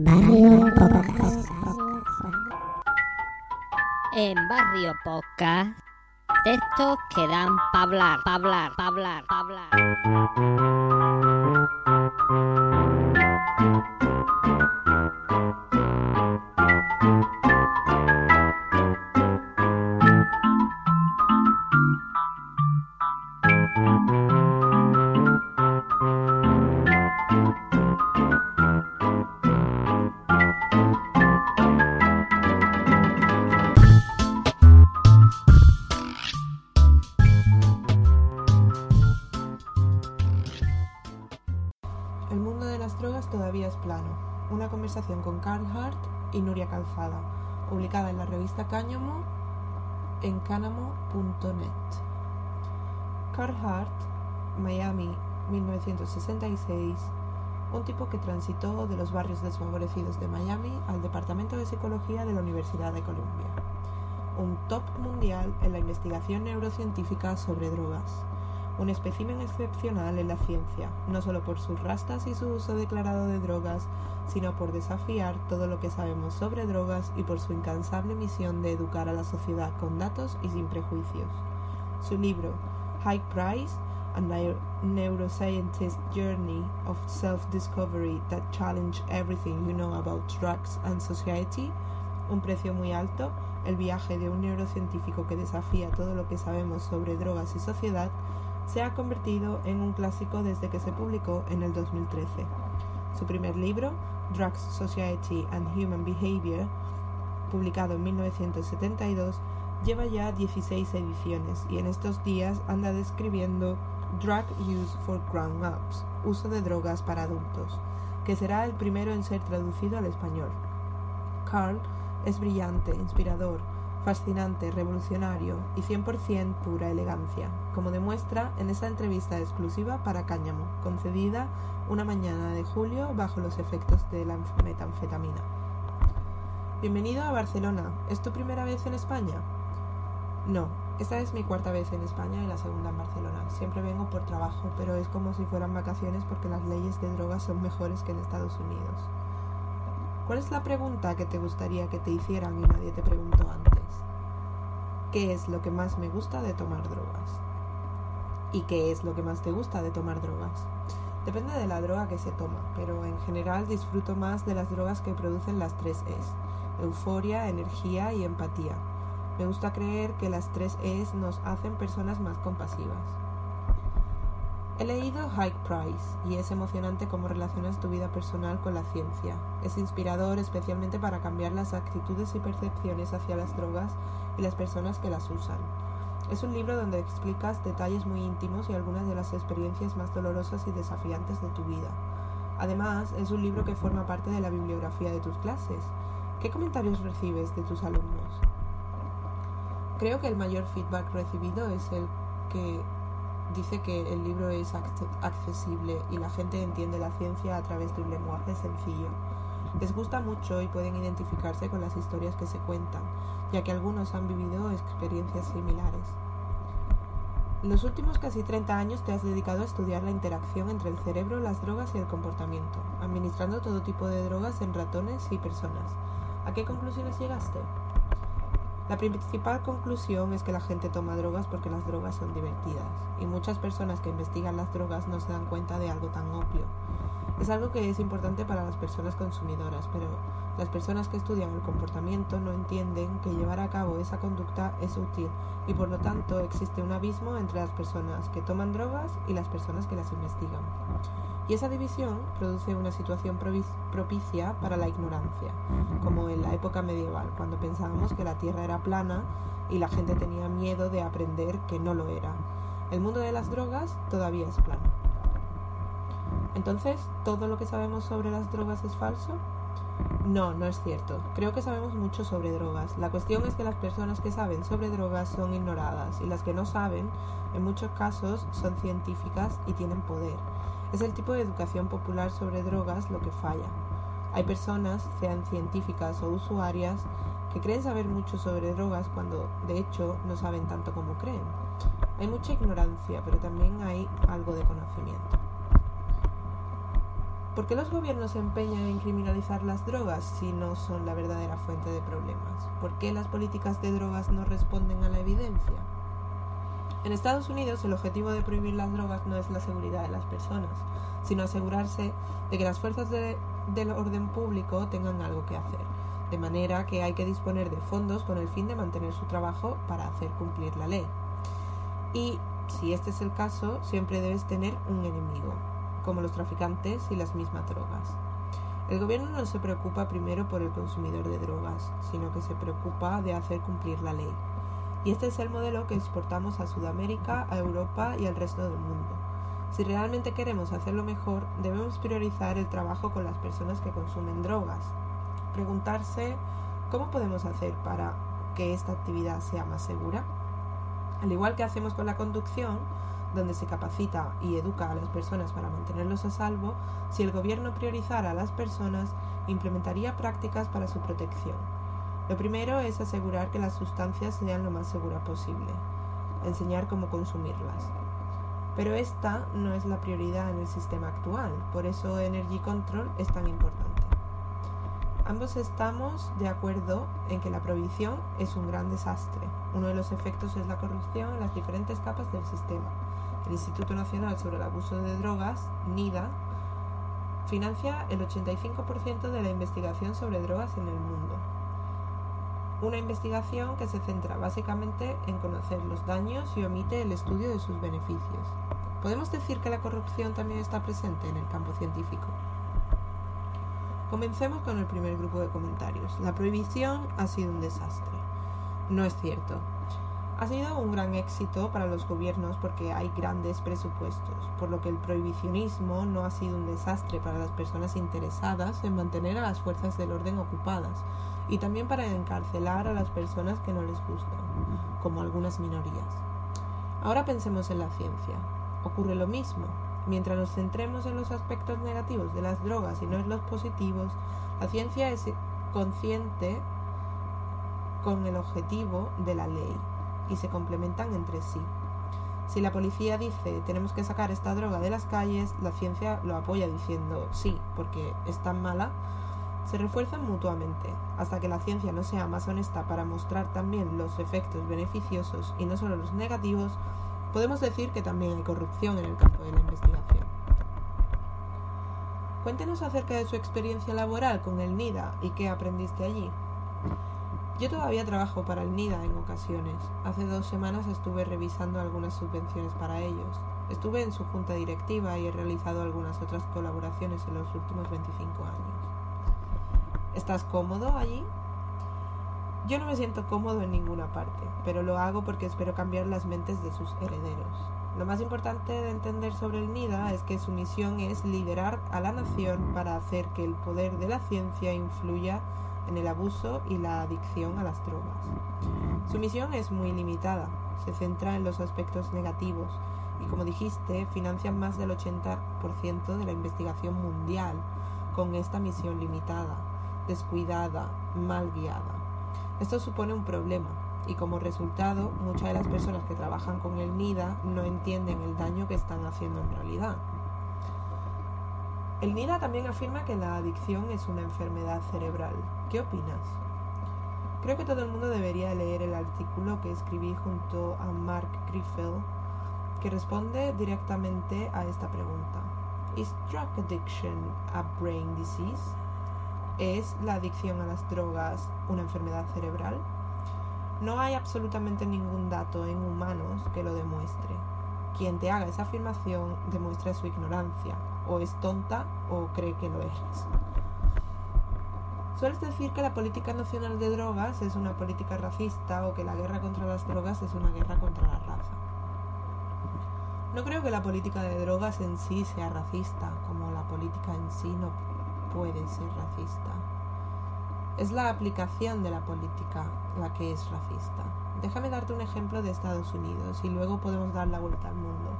En Barrio Podcast, textos que dan pa' hablar, pa' hablar, pa' hablar, pa' hablar. Publicada en la revista Cáñamo en canamo.net. Carl Hart, Miami, 1966, un tipo que transitó de los barrios desfavorecidos de Miami al Departamento de Psicología de la Universidad de Columbia. Un top mundial en la investigación neurocientífica sobre drogas un espécimen excepcional en la ciencia, no solo por sus rastas y su uso declarado de drogas, sino por desafiar todo lo que sabemos sobre drogas y por su incansable misión de educar a la sociedad con datos y sin prejuicios. Su libro, High Price, A Neu- Neuroscientist's Journey of Self-Discovery That Challenge Everything You Know About Drugs and Society, Un precio muy alto, el viaje de un neurocientífico que desafía todo lo que sabemos sobre drogas y sociedad, se ha convertido en un clásico desde que se publicó en el 2013. Su primer libro, Drugs, Society and Human Behavior, publicado en 1972, lleva ya 16 ediciones y en estos días anda describiendo Drug Use for Grown-Ups, uso de drogas para adultos, que será el primero en ser traducido al español. Carl es brillante, inspirador, fascinante, revolucionario y 100% pura elegancia, como demuestra en esa entrevista exclusiva para Cáñamo, concedida una mañana de julio bajo los efectos de la metanfetamina. Bienvenido a Barcelona. ¿Es tu primera vez en España? No, esta es mi cuarta vez en España y la segunda en Barcelona. Siempre vengo por trabajo, pero es como si fueran vacaciones porque las leyes de drogas son mejores que en Estados Unidos. ¿Cuál es la pregunta que te gustaría que te hicieran y nadie te preguntó antes? ¿Qué es lo que más me gusta de tomar drogas? ¿Y qué es lo que más te gusta de tomar drogas? Depende de la droga que se toma, pero en general disfruto más de las drogas que producen las tres E's, euforia, energía y empatía. Me gusta creer que las tres E's nos hacen personas más compasivas. He leído High Price y es emocionante cómo relacionas tu vida personal con la ciencia. Es inspirador especialmente para cambiar las actitudes y percepciones hacia las drogas y las personas que las usan. Es un libro donde explicas detalles muy íntimos y algunas de las experiencias más dolorosas y desafiantes de tu vida. Además, es un libro que forma parte de la bibliografía de tus clases. ¿Qué comentarios recibes de tus alumnos? Creo que el mayor feedback recibido es el que dice que el libro es accesible y la gente entiende la ciencia a través de un lenguaje sencillo. Les gusta mucho y pueden identificarse con las historias que se cuentan, ya que algunos han vivido experiencias similares. Los últimos casi 30 años te has dedicado a estudiar la interacción entre el cerebro, las drogas y el comportamiento, administrando todo tipo de drogas en ratones y personas. ¿A qué conclusiones llegaste? La principal conclusión es que la gente toma drogas porque las drogas son divertidas, y muchas personas que investigan las drogas no se dan cuenta de algo tan obvio. Es algo que es importante para las personas consumidoras, pero las personas que estudian el comportamiento no entienden que llevar a cabo esa conducta es útil y por lo tanto existe un abismo entre las personas que toman drogas y las personas que las investigan. Y esa división produce una situación propicia para la ignorancia, como en la época medieval, cuando pensábamos que la Tierra era plana y la gente tenía miedo de aprender que no lo era. El mundo de las drogas todavía es plano. Entonces, ¿todo lo que sabemos sobre las drogas es falso? No, no es cierto. Creo que sabemos mucho sobre drogas. La cuestión es que las personas que saben sobre drogas son ignoradas y las que no saben, en muchos casos, son científicas y tienen poder. Es el tipo de educación popular sobre drogas lo que falla. Hay personas, sean científicas o usuarias, que creen saber mucho sobre drogas cuando de hecho no saben tanto como creen. Hay mucha ignorancia, pero también hay algo de conocimiento. ¿Por qué los gobiernos se empeñan en criminalizar las drogas si no son la verdadera fuente de problemas? ¿Por qué las políticas de drogas no responden a la evidencia? En Estados Unidos el objetivo de prohibir las drogas no es la seguridad de las personas, sino asegurarse de que las fuerzas de, del orden público tengan algo que hacer, de manera que hay que disponer de fondos con el fin de mantener su trabajo para hacer cumplir la ley. Y si este es el caso, siempre debes tener un enemigo, como los traficantes y las mismas drogas. El gobierno no se preocupa primero por el consumidor de drogas, sino que se preocupa de hacer cumplir la ley. Y este es el modelo que exportamos a Sudamérica, a Europa y al resto del mundo. Si realmente queremos hacerlo mejor, debemos priorizar el trabajo con las personas que consumen drogas. Preguntarse cómo podemos hacer para que esta actividad sea más segura. Al igual que hacemos con la conducción, donde se capacita y educa a las personas para mantenerlos a salvo, si el gobierno priorizara a las personas, implementaría prácticas para su protección. Lo primero es asegurar que las sustancias sean lo más seguras posible, enseñar cómo consumirlas. Pero esta no es la prioridad en el sistema actual, por eso Energy Control es tan importante. Ambos estamos de acuerdo en que la prohibición es un gran desastre. Uno de los efectos es la corrupción en las diferentes capas del sistema. El Instituto Nacional sobre el Abuso de Drogas, NIDA, financia el 85% de la investigación sobre drogas en el mundo. Una investigación que se centra básicamente en conocer los daños y omite el estudio de sus beneficios. ¿Podemos decir que la corrupción también está presente en el campo científico? Comencemos con el primer grupo de comentarios. La prohibición ha sido un desastre. No es cierto. Ha sido un gran éxito para los gobiernos porque hay grandes presupuestos, por lo que el prohibicionismo no ha sido un desastre para las personas interesadas en mantener a las fuerzas del orden ocupadas y también para encarcelar a las personas que no les gustan, como algunas minorías. Ahora pensemos en la ciencia. Ocurre lo mismo. Mientras nos centremos en los aspectos negativos de las drogas y no en los positivos, la ciencia es consciente con el objetivo de la ley y se complementan entre sí. Si la policía dice tenemos que sacar esta droga de las calles, la ciencia lo apoya diciendo sí, porque es tan mala, se refuerzan mutuamente, hasta que la ciencia no sea más honesta para mostrar también los efectos beneficiosos y no solo los negativos, podemos decir que también hay corrupción en el campo de la investigación. Cuéntenos acerca de su experiencia laboral con el NIDA y qué aprendiste allí. Yo todavía trabajo para el NIDA en ocasiones. Hace dos semanas estuve revisando algunas subvenciones para ellos. Estuve en su junta directiva y he realizado algunas otras colaboraciones en los últimos 25 años. ¿Estás cómodo allí? Yo no me siento cómodo en ninguna parte, pero lo hago porque espero cambiar las mentes de sus herederos. Lo más importante de entender sobre el NIDA es que su misión es liderar a la nación para hacer que el poder de la ciencia influya en el abuso y la adicción a las drogas. Su misión es muy limitada, se centra en los aspectos negativos y como dijiste, financian más del 80% de la investigación mundial con esta misión limitada, descuidada, mal guiada. Esto supone un problema y como resultado muchas de las personas que trabajan con el NIDA no entienden el daño que están haciendo en realidad. El NIDA también afirma que la adicción es una enfermedad cerebral. ¿Qué opinas? Creo que todo el mundo debería leer el artículo que escribí junto a Mark Griffith, que responde directamente a esta pregunta. ¿Is drug addiction a brain disease? ¿Es la adicción a las drogas una enfermedad cerebral? No hay absolutamente ningún dato en humanos que lo demuestre. Quien te haga esa afirmación demuestra su ignorancia, o es tonta o cree que lo eres. Sueles decir que la política nacional de drogas es una política racista o que la guerra contra las drogas es una guerra contra la raza. No creo que la política de drogas en sí sea racista, como la política en sí no puede ser racista. Es la aplicación de la política la que es racista. Déjame darte un ejemplo de Estados Unidos y luego podemos dar la vuelta al mundo.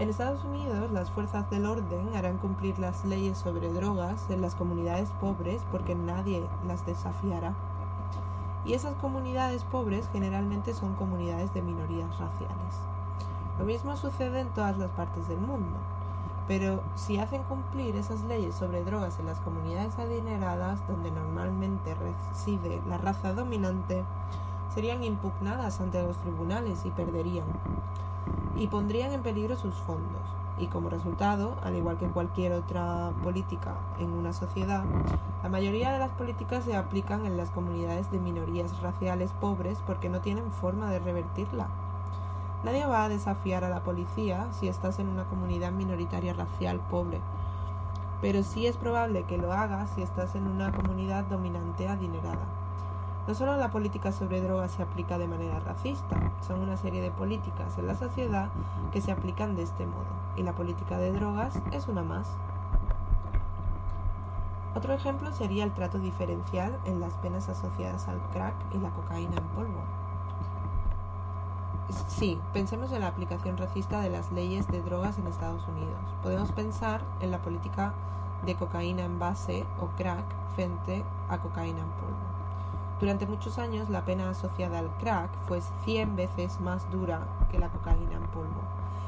En Estados Unidos, las fuerzas del orden harán cumplir las leyes sobre drogas en las comunidades pobres porque nadie las desafiará. Y esas comunidades pobres generalmente son comunidades de minorías raciales. Lo mismo sucede en todas las partes del mundo. Pero si hacen cumplir esas leyes sobre drogas en las comunidades adineradas, donde normalmente reside la raza dominante, serían impugnadas ante los tribunales y perderían. Y pondrían en peligro sus fondos. Y como resultado, al igual que cualquier otra política en una sociedad, la mayoría de las políticas se aplican en las comunidades de minorías raciales pobres porque no tienen forma de revertirla. Nadie va a desafiar a la policía si estás en una comunidad minoritaria racial pobre, pero sí es probable que lo hagas si estás en una comunidad dominante adinerada. No solo la política sobre drogas se aplica de manera racista, son una serie de políticas en la sociedad que se aplican de este modo, y la política de drogas es una más. Otro ejemplo sería el trato diferencial en las penas asociadas al crack y la cocaína en polvo. Sí, pensemos en la aplicación racista de las leyes de drogas en Estados Unidos. Podemos pensar en la política de cocaína en base o crack frente a cocaína en polvo. Durante muchos años la pena asociada al crack fue 100 veces más dura que la cocaína en polvo.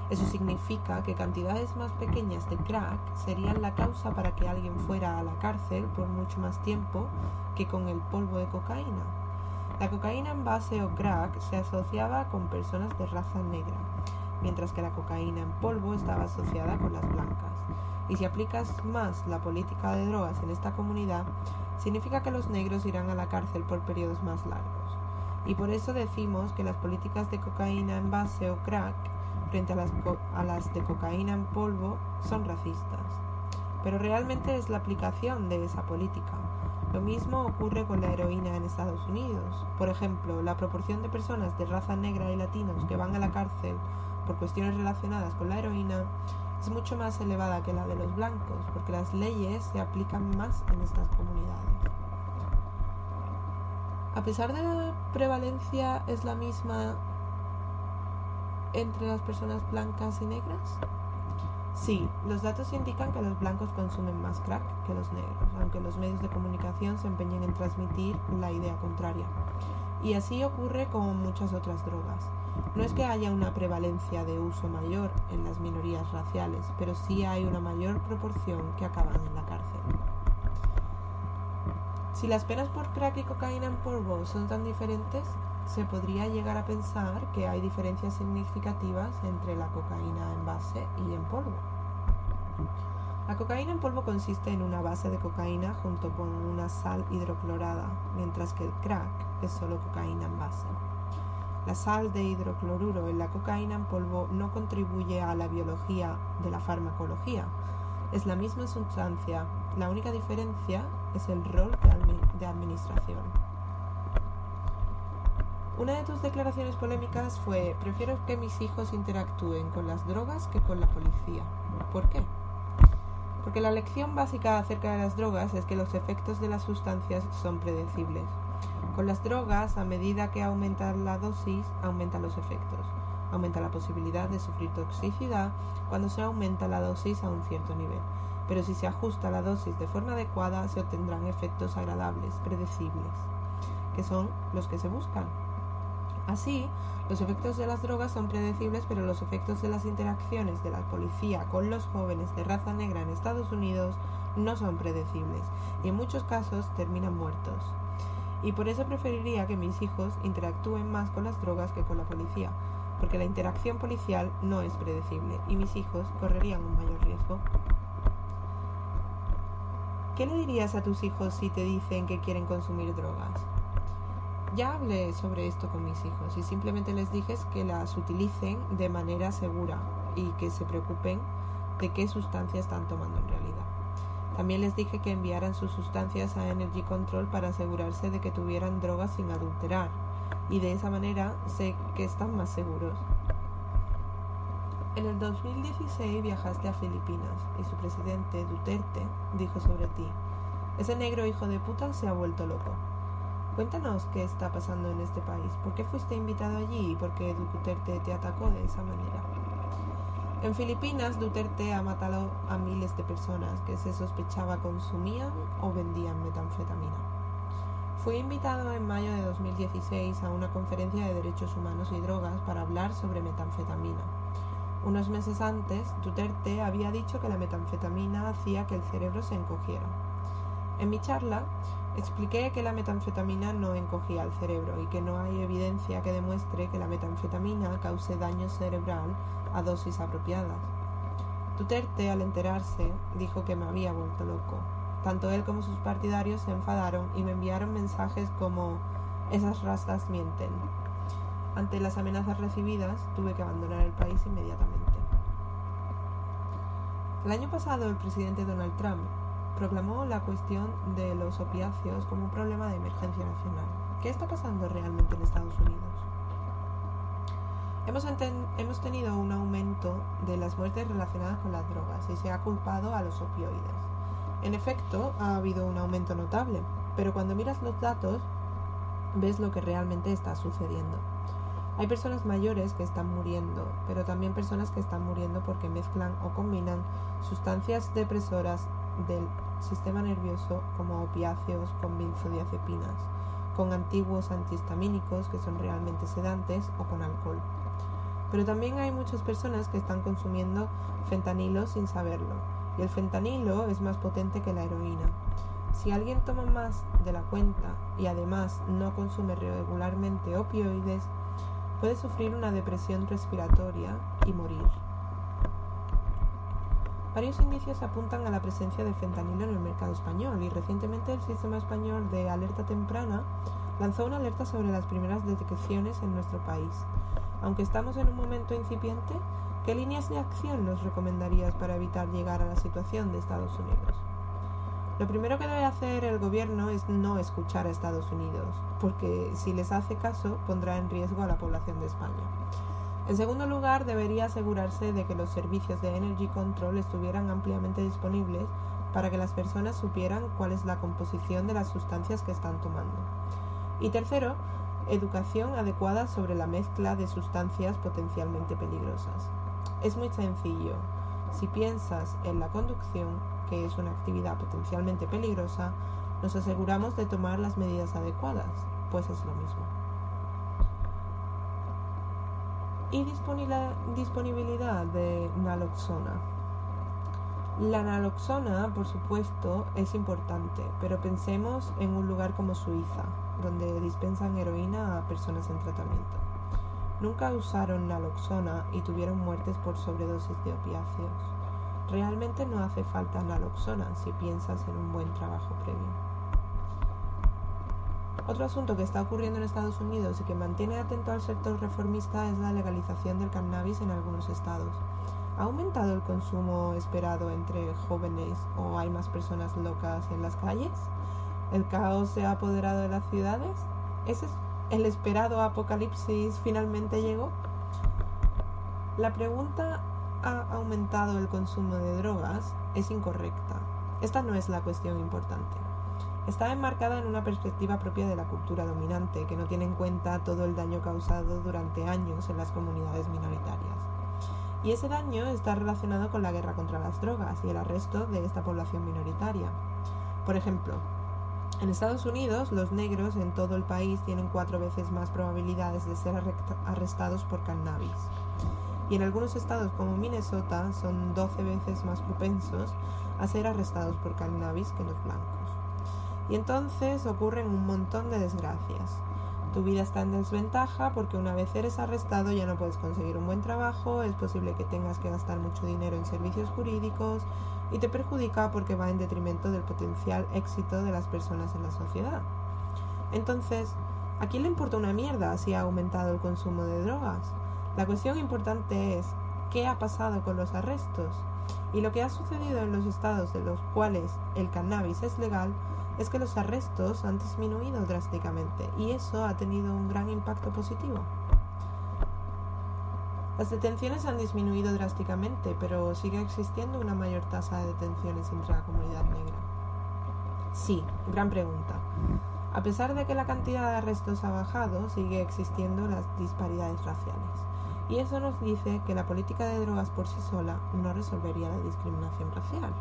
Eso significa que cantidades más pequeñas de crack serían la causa para que alguien fuera a la cárcel por mucho más tiempo que con el polvo de cocaína. La cocaína en base o crack se asociaba con personas de raza negra, mientras que la cocaína en polvo estaba asociada con las blancas. Y si aplicas más la política de drogas en esta comunidad, significa que los negros irán a la cárcel por periodos más largos. Y por eso decimos que las políticas de cocaína en base o crack frente a las, a las de cocaína en polvo son racistas. Pero realmente es la aplicación de esa política. Lo mismo ocurre con la heroína en Estados Unidos. Por ejemplo, la proporción de personas de raza negra y latinos que van a la cárcel por cuestiones relacionadas con la heroína es mucho más elevada que la de los blancos, porque las leyes se aplican más en estas comunidades. A pesar de la prevalencia es la misma entre las personas blancas y negras? Sí, los datos indican que los blancos consumen más crack que los negros, aunque los medios de comunicación se empeñen en transmitir la idea contraria. Y así ocurre con muchas otras drogas. No es que haya una prevalencia de uso mayor en las minorías raciales, pero sí hay una mayor proporción que acaban en la cárcel. Si las penas por crack y cocaína en polvo son tan diferentes, se podría llegar a pensar que hay diferencias significativas entre la cocaína en base y en polvo. La cocaína en polvo consiste en una base de cocaína junto con una sal hidroclorada, mientras que el crack es solo cocaína en base. La sal de hidrocloruro en la cocaína en polvo no contribuye a la biología de la farmacología. Es la misma sustancia, la única diferencia es el rol de administración. Una de tus declaraciones polémicas fue, prefiero que mis hijos interactúen con las drogas que con la policía. ¿Por qué? Porque la lección básica acerca de las drogas es que los efectos de las sustancias son predecibles. Con las drogas, a medida que aumenta la dosis, aumentan los efectos. Aumenta la posibilidad de sufrir toxicidad cuando se aumenta la dosis a un cierto nivel. Pero si se ajusta la dosis de forma adecuada, se obtendrán efectos agradables, predecibles, que son los que se buscan. Así, los efectos de las drogas son predecibles, pero los efectos de las interacciones de la policía con los jóvenes de raza negra en Estados Unidos no son predecibles y en muchos casos terminan muertos. Y por eso preferiría que mis hijos interactúen más con las drogas que con la policía, porque la interacción policial no es predecible y mis hijos correrían un mayor riesgo. ¿Qué le dirías a tus hijos si te dicen que quieren consumir drogas? Ya hablé sobre esto con mis hijos y simplemente les dije que las utilicen de manera segura y que se preocupen de qué sustancias están tomando en realidad. También les dije que enviaran sus sustancias a Energy Control para asegurarse de que tuvieran drogas sin adulterar y de esa manera sé que están más seguros. En el 2016 viajaste a Filipinas y su presidente Duterte dijo sobre ti, ese negro hijo de puta se ha vuelto loco. Cuéntanos qué está pasando en este país. ¿Por qué fuiste invitado allí y por qué Duterte te atacó de esa manera? En Filipinas, Duterte ha matado a miles de personas que se sospechaba consumían o vendían metanfetamina. Fui invitado en mayo de 2016 a una conferencia de derechos humanos y drogas para hablar sobre metanfetamina. Unos meses antes, Duterte había dicho que la metanfetamina hacía que el cerebro se encogiera. En mi charla, expliqué que la metanfetamina no encogía el cerebro y que no hay evidencia que demuestre que la metanfetamina cause daño cerebral a dosis apropiadas. Duterte, al enterarse, dijo que me había vuelto loco. Tanto él como sus partidarios se enfadaron y me enviaron mensajes como esas rastas mienten. Ante las amenazas recibidas, tuve que abandonar el país inmediatamente. El año pasado, el presidente Donald Trump proclamó la cuestión de los opiáceos como un problema de emergencia nacional. ¿Qué está pasando realmente en Estados Unidos? Hemos, hemos, tenido un aumento de las muertes relacionadas con las drogas y se ha culpado a los opioides. En efecto, ha habido un aumento notable, pero cuando miras los datos, ves lo que realmente está sucediendo. Hay personas mayores que están muriendo, pero también personas que están muriendo porque mezclan o combinan sustancias depresoras del sistema nervioso como opiáceos con benzodiazepinas, con antiguos antihistamínicos que son realmente sedantes o con alcohol. Pero también hay muchas personas que están consumiendo fentanilo sin saberlo, y el fentanilo es más potente que la heroína. Si alguien toma más de la cuenta y además no consume regularmente opioides, puede sufrir una depresión respiratoria y morir. Varios indicios apuntan a la presencia de fentanilo en el mercado español y recientemente el Sistema Español de Alerta Temprana lanzó una alerta sobre las primeras detecciones en nuestro país. Aunque estamos en un momento incipiente, ¿qué líneas de acción nos recomendarías para evitar llegar a la situación de Estados Unidos? Lo primero que debe hacer el gobierno es no escuchar a Estados Unidos, porque si les hace caso pondrá en riesgo a la población de España. En segundo lugar, debería asegurarse de que los servicios de Energy Control estuvieran ampliamente disponibles para que las personas supieran cuál es la composición de las sustancias que están tomando. Y tercero, educación adecuada sobre la mezcla de sustancias potencialmente peligrosas. Es muy sencillo. Si piensas en la conducción, que es una actividad potencialmente peligrosa, nos aseguramos de tomar las medidas adecuadas, pues es lo mismo. Y disponibilidad de naloxona. La naloxona, por supuesto, es importante, pero pensemos en un lugar como Suiza, donde dispensan heroína a personas en tratamiento. Nunca usaron naloxona y tuvieron muertes por sobredosis de opiáceos. Realmente no hace falta naloxona si piensas en un buen trabajo previo. Otro asunto que está ocurriendo en Estados Unidos y que mantiene atento al sector reformista es la legalización del cannabis en algunos estados. ¿Ha aumentado el consumo esperado entre jóvenes o hay más personas locas en las calles? ¿El caos se ha apoderado de las ciudades? ¿Ese es el esperado apocalipsis finalmente llegó? La pregunta ¿ha aumentado el consumo de drogas? es incorrecta. Esta no es la cuestión importante está enmarcada en una perspectiva propia de la cultura dominante, que no tiene en cuenta todo el daño causado durante años en las comunidades minoritarias. Y ese daño está relacionado con la guerra contra las drogas y el arresto de esta población minoritaria. Por ejemplo, en Estados Unidos, los negros en todo el país tienen cuatro veces más probabilidades de ser arrestados por cannabis. Y en algunos estados como Minnesota son 12 veces más propensos a ser arrestados por cannabis que los blancos. Y entonces ocurren un montón de desgracias. Tu vida está en desventaja porque una vez eres arrestado ya no puedes conseguir un buen trabajo, es posible que tengas que gastar mucho dinero en servicios jurídicos y te perjudica porque va en detrimento del potencial éxito de las personas en la sociedad. Entonces, ¿a quién le importa una mierda si ha aumentado el consumo de drogas? La cuestión importante es, ¿qué ha pasado con los arrestos? Y lo que ha sucedido en los estados de los cuales el cannabis es legal es que los arrestos han disminuido drásticamente y eso ha tenido un gran impacto positivo. Las detenciones han disminuido drásticamente, pero sigue existiendo una mayor tasa de detenciones entre la comunidad negra. Sí, gran pregunta. A pesar de que la cantidad de arrestos ha bajado, sigue existiendo las disparidades raciales. Y eso nos dice que la política de drogas por sí sola no resolvería la discriminación racial.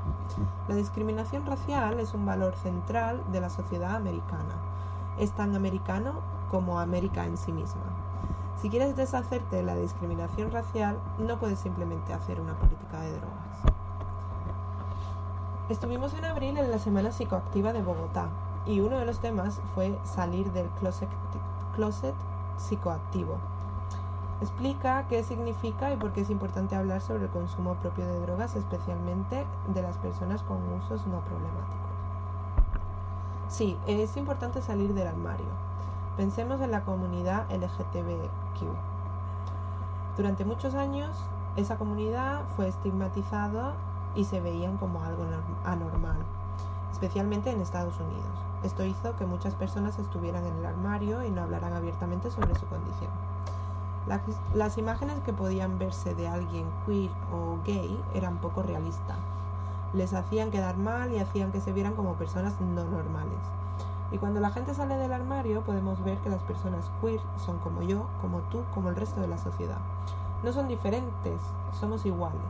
La discriminación racial es un valor central de la sociedad americana. Es tan americano como América en sí misma. Si quieres deshacerte de la discriminación racial, no puedes simplemente hacer una política de drogas. Estuvimos en abril en la Semana Psicoactiva de Bogotá y uno de los temas fue salir del closet, closet psicoactivo. Explica qué significa y por qué es importante hablar sobre el consumo propio de drogas, especialmente de las personas con usos no problemáticos. Sí, es importante salir del armario. Pensemos en la comunidad LGTBQ. Durante muchos años, esa comunidad fue estigmatizada y se veían como algo anormal, especialmente en Estados Unidos. Esto hizo que muchas personas estuvieran en el armario y no hablaran abiertamente sobre su condición. Las, imágenes que podían verse de alguien queer o gay eran poco realistas. Les hacían quedar mal y hacían que se vieran como personas no normales. Y cuando la gente sale del armario podemos ver que las personas queer son como yo, como tú, como el resto de la sociedad. No son diferentes, somos iguales.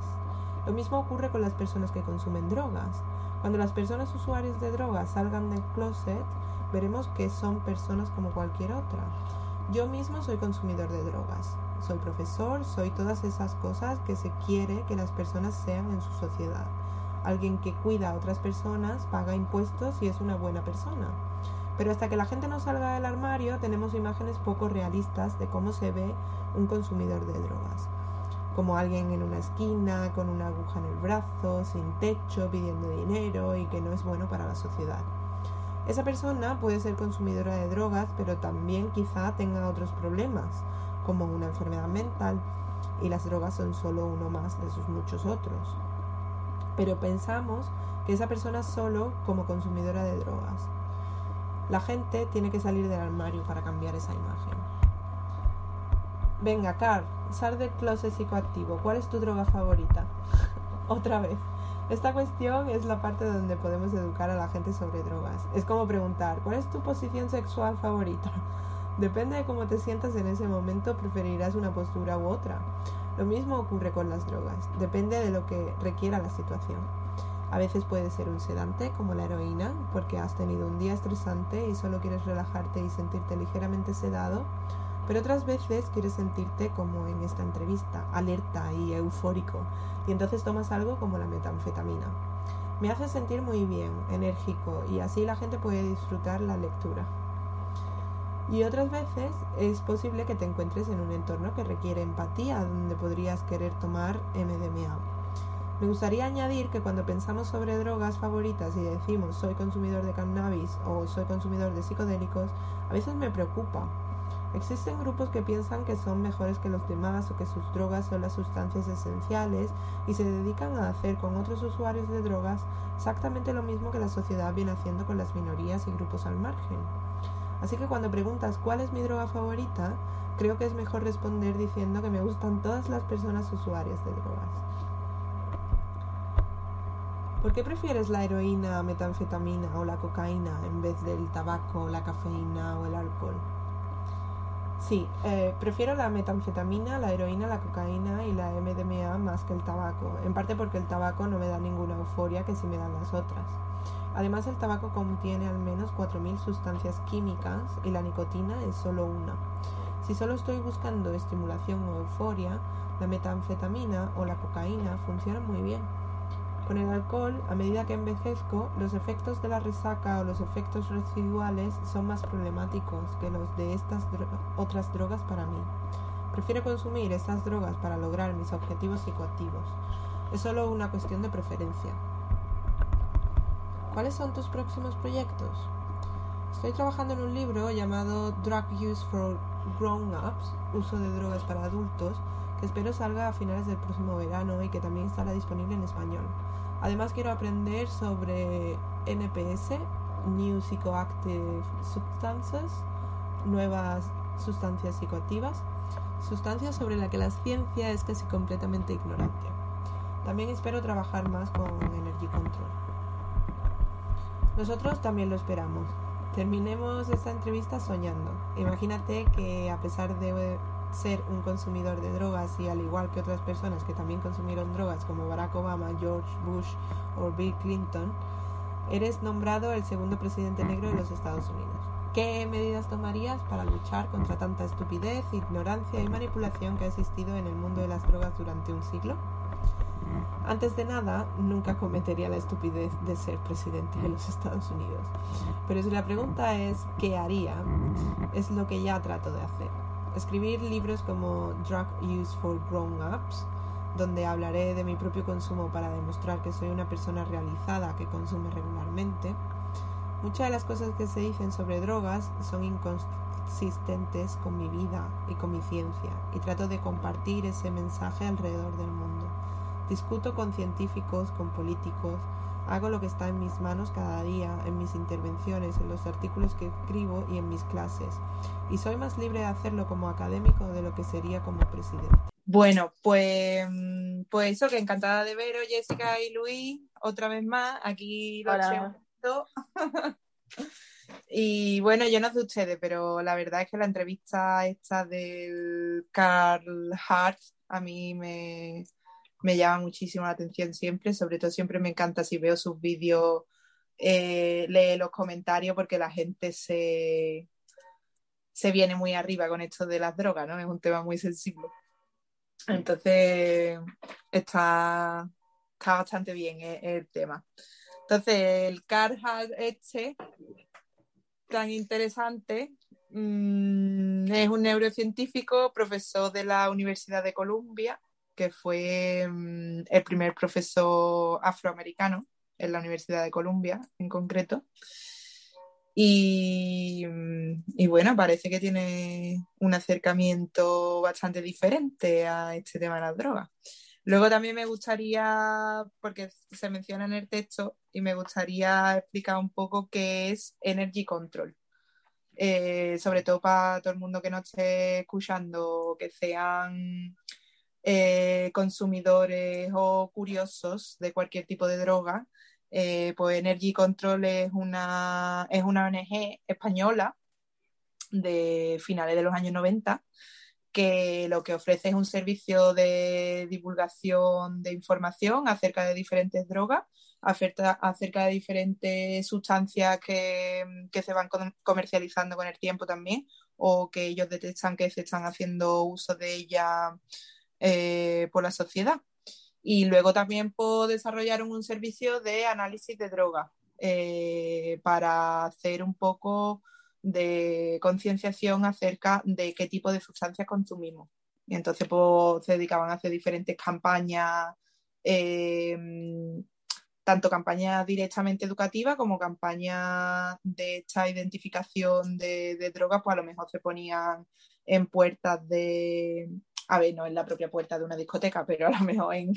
Lo mismo ocurre con las personas que consumen drogas. Cuando las personas usuarias de drogas salgan del closet, veremos que son personas como cualquier otra. Yo mismo soy consumidor de drogas. Soy profesor, soy todas esas cosas que se quiere que las personas sean en su sociedad. Alguien que cuida a otras personas, paga impuestos y es una buena persona. Pero hasta que la gente no salga del armario tenemos imágenes poco realistas de cómo se ve un consumidor de drogas. Como alguien en una esquina, con una aguja en el brazo, sin techo, pidiendo dinero y que no es bueno para la sociedad. Esa persona puede ser consumidora de drogas, pero también quizá tenga otros problemas, como una enfermedad mental, y las drogas son solo uno más de sus muchos otros. Pero pensamos que esa persona solo como consumidora de drogas. La gente tiene que salir del armario para cambiar esa imagen. Venga, Carl, sal del closet psicoactivo. ¿Cuál es tu droga favorita? Otra vez. Esta cuestión es la parte donde podemos educar a la gente sobre drogas. Es como preguntar, ¿cuál es tu posición sexual favorita? Depende de cómo te sientas en ese momento, preferirás una postura u otra. Lo mismo ocurre con las drogas, depende de lo que requiera la situación. A veces puede ser un sedante como la heroína, porque has tenido un día estresante y solo quieres relajarte y sentirte ligeramente sedado, pero otras veces quieres sentirte como en esta entrevista, alerta y eufórico, y entonces tomas algo como la metanfetamina. Me hace sentir muy bien, enérgico, y así la gente puede disfrutar la lectura. Y otras veces es posible que te encuentres en un entorno que requiere empatía, donde podrías querer tomar MDMA. Me gustaría añadir que cuando pensamos sobre drogas favoritas y decimos soy consumidor de cannabis o soy consumidor de psicodélicos, a veces me preocupa. Existen grupos que piensan que son mejores que los demás o que sus drogas son las sustancias esenciales y se dedican a hacer con otros usuarios de drogas exactamente lo mismo que la sociedad viene haciendo con las minorías y grupos al margen. Así que cuando preguntas cuál es mi droga favorita, creo que es mejor responder diciendo que me gustan todas las personas usuarias de drogas. ¿Por qué prefieres la heroína, metanfetamina o la cocaína en vez del tabaco, la cafeína o el alcohol? Sí, eh, prefiero la metanfetamina, la heroína, la cocaína y la MDMA más que el tabaco, en parte porque el tabaco no me da ninguna euforia que si me dan las otras. Además, el tabaco contiene al menos 4.000 sustancias químicas y la nicotina es solo una. Si solo estoy buscando estimulación o euforia, la metanfetamina o la cocaína funcionan muy bien. Con el alcohol, a medida que envejezco, los efectos de la resaca o los efectos residuales son más problemáticos que los de estas otras drogas para mí. Prefiero consumir estas drogas para lograr mis objetivos psicoactivos. Es solo una cuestión de preferencia. ¿Cuáles son tus próximos proyectos? Estoy trabajando en un libro llamado Drug Use for Grown-Ups, uso de drogas para adultos, que espero salga a finales del próximo verano y que también estará disponible en español. Además quiero aprender sobre NPS, New Psychoactive Substances, nuevas sustancias psicoactivas, sustancias sobre las que la ciencia es casi completamente ignorante. También espero trabajar más con Energy Control. Nosotros también lo esperamos. Terminemos esta entrevista soñando. Imagínate que a pesar de ser un consumidor de drogas y al igual que otras personas que también consumieron drogas como Barack Obama, George Bush o Bill Clinton, Eres nombrado el segundo presidente negro de los Estados Unidos. ¿Qué medidas tomarías para luchar contra tanta estupidez, ignorancia y manipulación que ha existido en el mundo de las drogas durante un siglo? Antes de nada, nunca cometería la estupidez de ser presidente de los Estados Unidos. Pero si la pregunta es ¿qué haría? Es lo que ya trato de hacer. Escribir libros como Drug Use for Grown Ups, donde hablaré de mi propio consumo para demostrar que soy una persona realizada que consume regularmente. Muchas de las cosas que se dicen sobre drogas son inconsistentes con mi vida y con mi ciencia, y trato de compartir ese mensaje alrededor del mundo. Discuto con científicos, con políticos, hago lo que está en mis manos cada día, en mis intervenciones, en los artículos que escribo y en mis clases. Y soy más libre de hacerlo como académico de lo que sería como presidente. Bueno, pues, pues eso, que encantada de veros, Jessica y Luis, otra vez más. Aquí lo Y bueno, yo no sé ustedes, pero la verdad es que la entrevista esta del Carl Hart a mí me, me llama muchísimo la atención siempre, sobre todo siempre me encanta si veo sus vídeos, eh, lee los comentarios porque la gente se, se viene muy arriba con esto de las drogas, ¿no? Es un tema muy sensible. Entonces, está, está bastante bien el, el tema. Entonces, el Carhart este, tan interesante, mmm, es un neurocientífico, profesor de la Universidad de Columbia, que fue mm, el primer profesor afroamericano en la Universidad de Columbia en concreto. Y, mm, y, bueno, parece que tiene un acercamiento bastante diferente a este tema de las drogas. Luego también me gustaría, porque se menciona en el texto, y me gustaría explicar un poco qué es Energy Control. Eh, sobre todo para todo el mundo que no esté escuchando, que sean eh, consumidores o curiosos de cualquier tipo de droga, eh, pues Energy Control es una, es una ONG española de finales de los años 90 que lo que ofrece es un servicio de divulgación de información acerca de diferentes drogas, acerca, de diferentes sustancias que, que, se van comercializando con el tiempo también o que ellos detectan que se están haciendo uso de ellas eh, por la sociedad. Y luego también puedo desarrollar un servicio de análisis de drogas eh, para hacer un poco de concienciación acerca de qué tipo de sustancias consumimos. Y entonces pues, se dedicaban a hacer diferentes campañas, eh, tanto campañas directamente educativas como campañas de esta identificación de, de drogas, pues a lo mejor se ponían en puertas de, a ver, no en la propia puerta de una discoteca, pero a lo mejor en,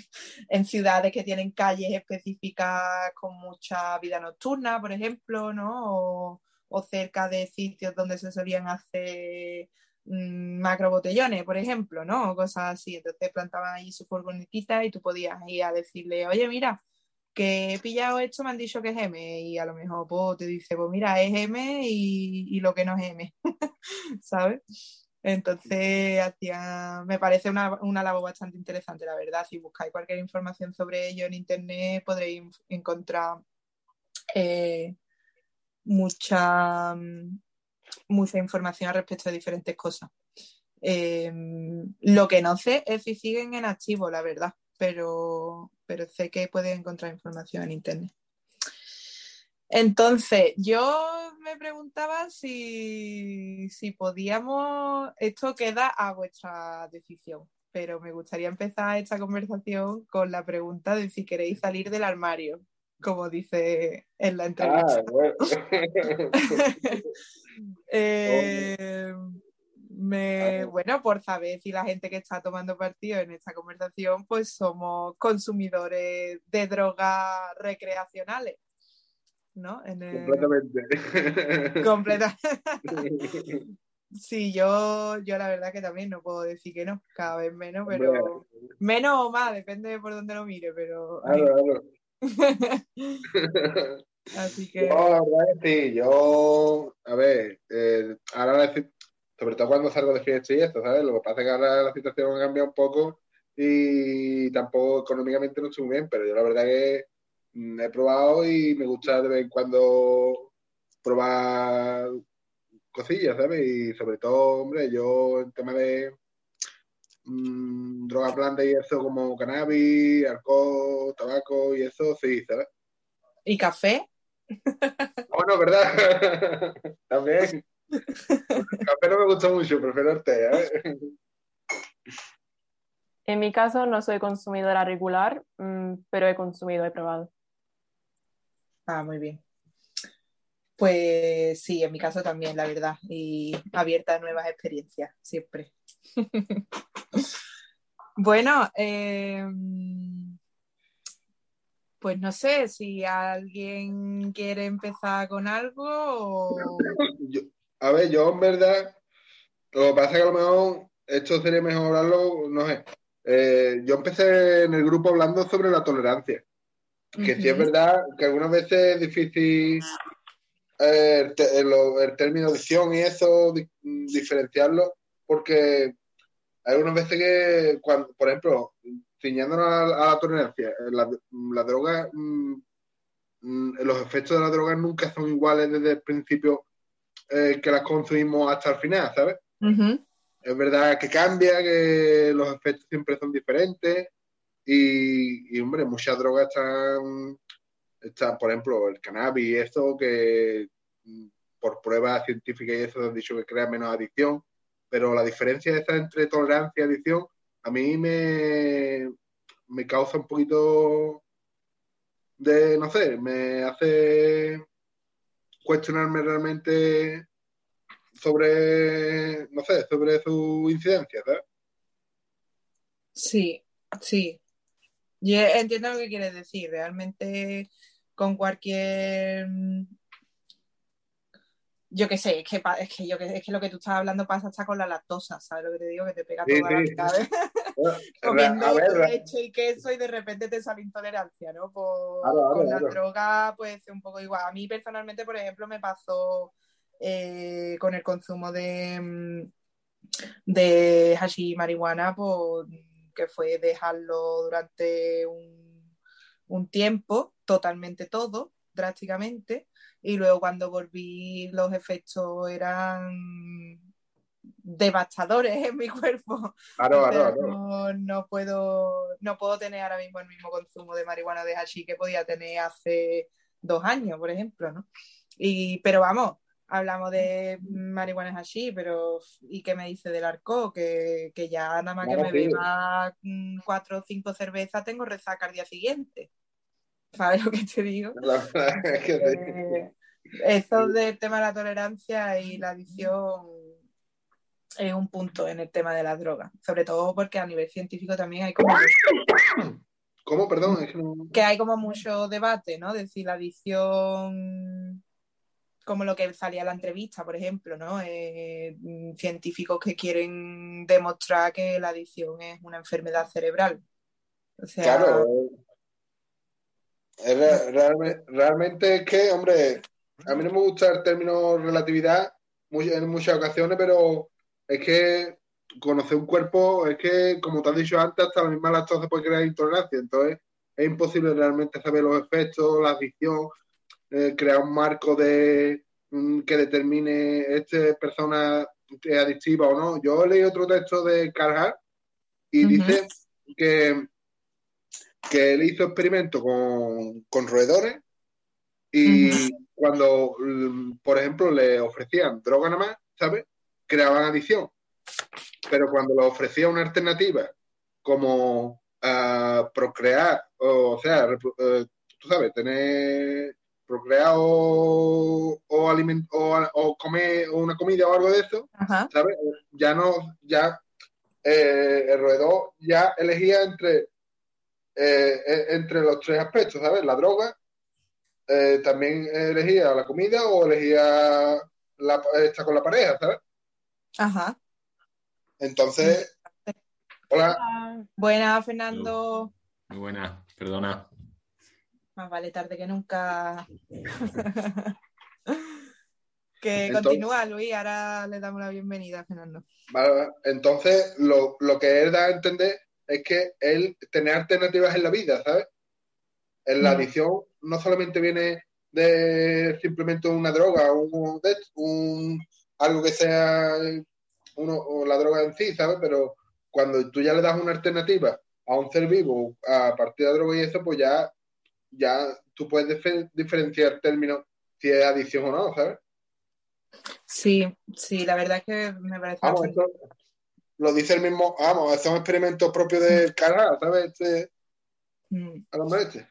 en ciudades que tienen calles específicas con mucha vida nocturna, por ejemplo, ¿no? O, cerca de sitios donde se solían hacer mmm, macro botellones, por ejemplo, ¿no? O cosas así. Entonces plantaban ahí su furgonetita y tú podías ir a decirle, oye, mira, que he pillado esto, me han dicho que es M, y a lo mejor pues, te dice, pues mira, es M y, y lo que no es M, ¿sabes? Entonces, hacía, me parece una, una, labor bastante interesante, la verdad. Si buscáis cualquier información sobre ello en Internet, podréis encontrar eh, mucha, mucha información al respecto de diferentes cosas. Eh, lo que no sé es si siguen en activo, la verdad, pero, pero sé que puedes encontrar información en Internet. Entonces, yo me preguntaba si, si podíamos, esto queda a vuestra decisión, pero me gustaría empezar esta conversación con la pregunta de si queréis salir del armario, como dice en la entrevista. Ah, bueno. eh, me, bueno, por saber si la gente que está tomando partido en esta conversación, pues somos consumidores de drogas recreacionales. ¿No? Completamente. Completamente. sí, yo, yo la verdad que también no puedo decir que no, cada vez menos, pero menos o más, depende de por dónde lo mire, pero... Claro, claro. Así que... Yo, sí, yo, a ver, eh, ahora sobre todo cuando salgo de fiesta y esto, ¿sabes? Lo que pasa es que ahora la situación ha cambiado un poco y tampoco económicamente no estoy muy bien, pero yo la verdad que he probado y me gusta de vez en cuando probar cosillas, ¿sabes? Y sobre todo, hombre, yo en tema de mm, drogas blandas y eso como cannabis, alcohol, tabaco y eso, sí, ¿sabes? ¿Y café? Bueno, ¿verdad? También. El café no me gusta mucho, prefiero el té, ¿eh? En mi caso no soy consumidora regular, mm, pero he consumido, he probado. Ah, muy bien. Pues sí, en mi caso también, la verdad. Y abierta a nuevas experiencias, siempre. bueno, eh, pues no sé si alguien quiere empezar con algo. Yo- a ver, yo en verdad, lo que pasa es que a lo mejor esto sería mejor hablarlo, no sé. Eh, yo empecé en el grupo hablando sobre la tolerancia, que sí es verdad que algunas veces es difícil eh, el, te- el- lo- el término adicción y eso, di- diferenciarlo, porque hay unas veces que, cuando, por ejemplo, ciñándonos a, a la tolerancia, eh, la, la droga, mm, mm, los efectos de la droga nunca son iguales desde el principio eh, que las consumimos hasta el final, ¿sabes? Es verdad que cambia, que los efectos siempre son diferentes y, hombre, muchas drogas están, están, por ejemplo, el cannabis y esto que por pruebas científicas y eso han dicho que crea menos adicción, pero la diferencia esa entre tolerancia y adicción a mí me, me causa un poquito de, no sé, me hace cuestionarme realmente sobre, no sé, sobre su incidencia, ¿sabes? Sí, sí. Yo entiendo lo que quieres decir. Realmente con cualquier... Yo qué sé, es que, es que, yo, que- es que lo que tú estás hablando pasa hasta con la lactosa, ¿sabes lo que te digo? Que te pega Sí, toda la sí. de- Bueno, comiendo ver, leche y queso y de repente te sale intolerancia, ¿no? Por- con la droga puede ser un poco igual. A mí personalmente, por ejemplo, me pasó eh, con el consumo de, mm, de hashish y marihuana, pues, que fue dejarlo durante un, un tiempo, totalmente todo, drásticamente, y luego cuando volví los efectos eran devastadores en mi cuerpo. claro, claro, claro. no, no puedo, no puedo tener ahora mismo el mismo consumo de marihuana de hashish que podía tener hace dos años, por ejemplo, ¿no? Y, pero vamos, hablamos de marihuana y hashish, pero ¿y qué me dice del arco? Que, que ya nada más que me sí. beba mm, cuatro o cinco cervezas tengo resaca al día siguiente. ¿Sabes lo que te digo? Es que. Eh, eso del tema de la tolerancia y la adicción es un punto en el tema de las drogas, sobre todo porque a nivel científico también hay como ¿Cómo? Perdón, es que no... que hay como mucho debate, ¿no? De si la adicción, como lo que salía en la entrevista, por ejemplo, ¿no? Eh, mm, científicos que quieren demostrar que la adicción es una enfermedad cerebral. O sea, Claro. Realme- realmente es que, hombre, a mí no me gusta el término relatividad en muchas ocasiones, pero es que conocer un cuerpo, es que, como te has dicho antes, hasta la misma lactosa puede crear intolerancia. Entonces, es imposible realmente saber los efectos, la adicción, eh, crear un marco de mm, que determine esta persona es adictiva o no. Yo leí otro texto de Carl Hart y dice que, que él hizo experimentos con, con roedores y cuando, mm, por ejemplo, le ofrecían droga nada más, ¿sabes? Creaban adicción. Pero cuando le ofrecía una alternativa como ah, procrear, o, o sea, eh, tú sabes, tener procrear o, o, aliment- o, o comer una comida o algo de eso, ajá, ¿sabes? Ya no, ya eh, el roedor ya elegía entre, eh, eh, entre los tres aspectos, ¿sabes? La droga, eh, también elegía la comida o elegía la, esta con la pareja, ¿sabes? ajá. Entonces, hola, Buenas, Fernando. Muy buena, perdona. Más vale tarde que nunca. que Entonces- continúa, Luis. Ahora le damos la bienvenida a Fernando. Vale, entonces lo, lo que él da a entender es que él tener alternativas en la vida, ¿sabes? En la Mm. adicción no solamente viene de simplemente una droga, un, un- algo que sea uno, o la droga en sí, ¿sabes? Pero cuando tú ya le das una alternativa a un ser vivo a partir de la droga y eso, pues ya, ya tú puedes difer- diferenciar términos si es adicción o no, ¿sabes? Sí, sí, la verdad es que me parece Vamos, bastante- esto lo dice el mismo, vamos, son experimentos propios del canal, ¿sabes? Este, Mm. al hombre este.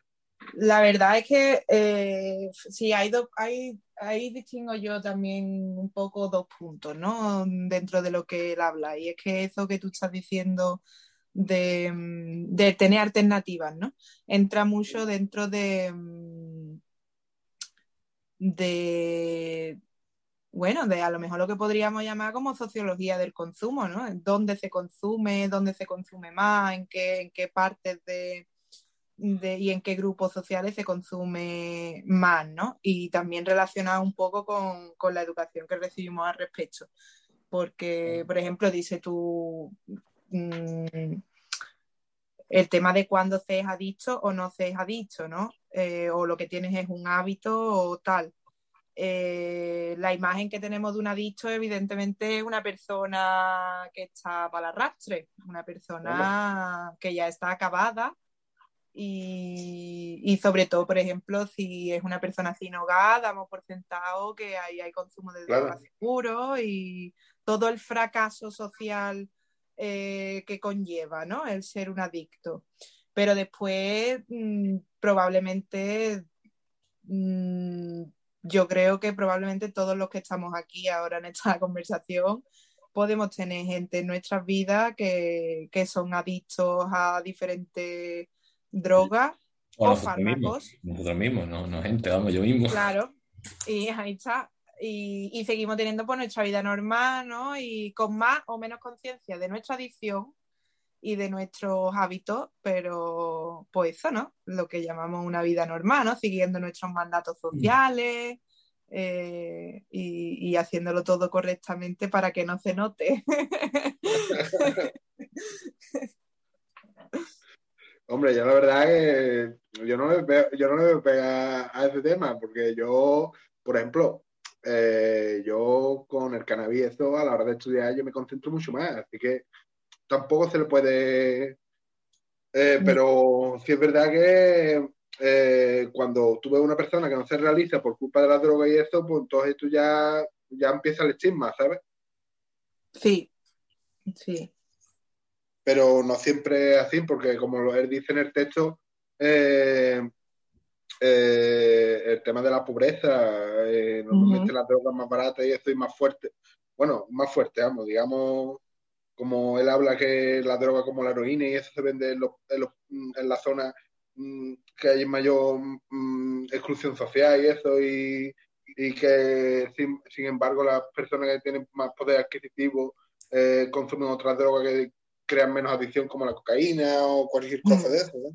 La verdad es que eh, sí, hay dos, hay, ahí distingo yo también un poco dos puntos, ¿no? Dentro de lo que él habla. Y es que eso que tú estás diciendo de, mm, de tener alternativas, ¿no? Entra mucho dentro de, mm, de bueno, de a lo mejor lo que podríamos llamar como sociología del consumo, ¿no? ¿Dónde se consume, dónde se consume más, en qué, en qué partes de, de- y en qué grupos sociales se consume más, ¿no? Y también relacionado un poco con, con la educación que recibimos al respecto. Porque, por ejemplo, dice tú mm, el tema de cuándo se es adicto o no se es adicto, ¿no? Eh, o lo que tienes es un hábito o tal. Eh, la imagen que tenemos de un adicto, evidentemente, es una persona que está para el arrastre, una persona que ya está acabada y, y sobre todo, por ejemplo, si es una persona sin hogar, damos por sentado que ahí hay consumo de Claro. drogas seguro y todo el fracaso social eh, que conlleva, ¿no? El ser un adicto. Pero después, mm, probablemente, mm, yo creo que probablemente todos los que estamos aquí ahora en esta conversación podemos tener gente en nuestras vidas que, que son adictos a diferentes drogas O o nosotros mismos. fármacos. Nosotros mismos, no, no gente, vamos, yo mismo. Claro, y ahí está. Y, y seguimos teniendo pues nuestra vida normal, ¿no? Y con más o menos conciencia de nuestra adicción y de nuestros hábitos, pero pues eso, ¿no? Lo que llamamos una vida normal, ¿no? Siguiendo nuestros mandatos sociales eh, y, y haciéndolo todo correctamente para que no se note. Hombre, yo la verdad que yo no le veo, yo no le veo pega a ese tema, porque yo, por ejemplo, eh, yo con el cannabis, eso a la hora de estudiar, yo me concentro mucho más, así que tampoco se le puede. eh, pero sí es verdad que eh, cuando tú ves una persona que no se realiza por culpa de la droga y eso, pues entonces tú ya, ya empieza el estigma, ¿sabes? Sí, sí. pero no siempre es así, porque como él dice en el texto, eh, eh, el tema de la pobreza, eh, normalmente las drogas más baratas y eso y más fuerte, bueno, más fuerte, vamos, digamos, como él habla que la droga como la heroína y eso se vende en, los, en, los- en la zona mm, que hay mayor mm, exclusión social y eso, y, y que sin, sin embargo las personas que tienen más poder adquisitivo eh, consumen otras drogas que crean menos adicción como la cocaína o cualquier cosa de eso. ¿no?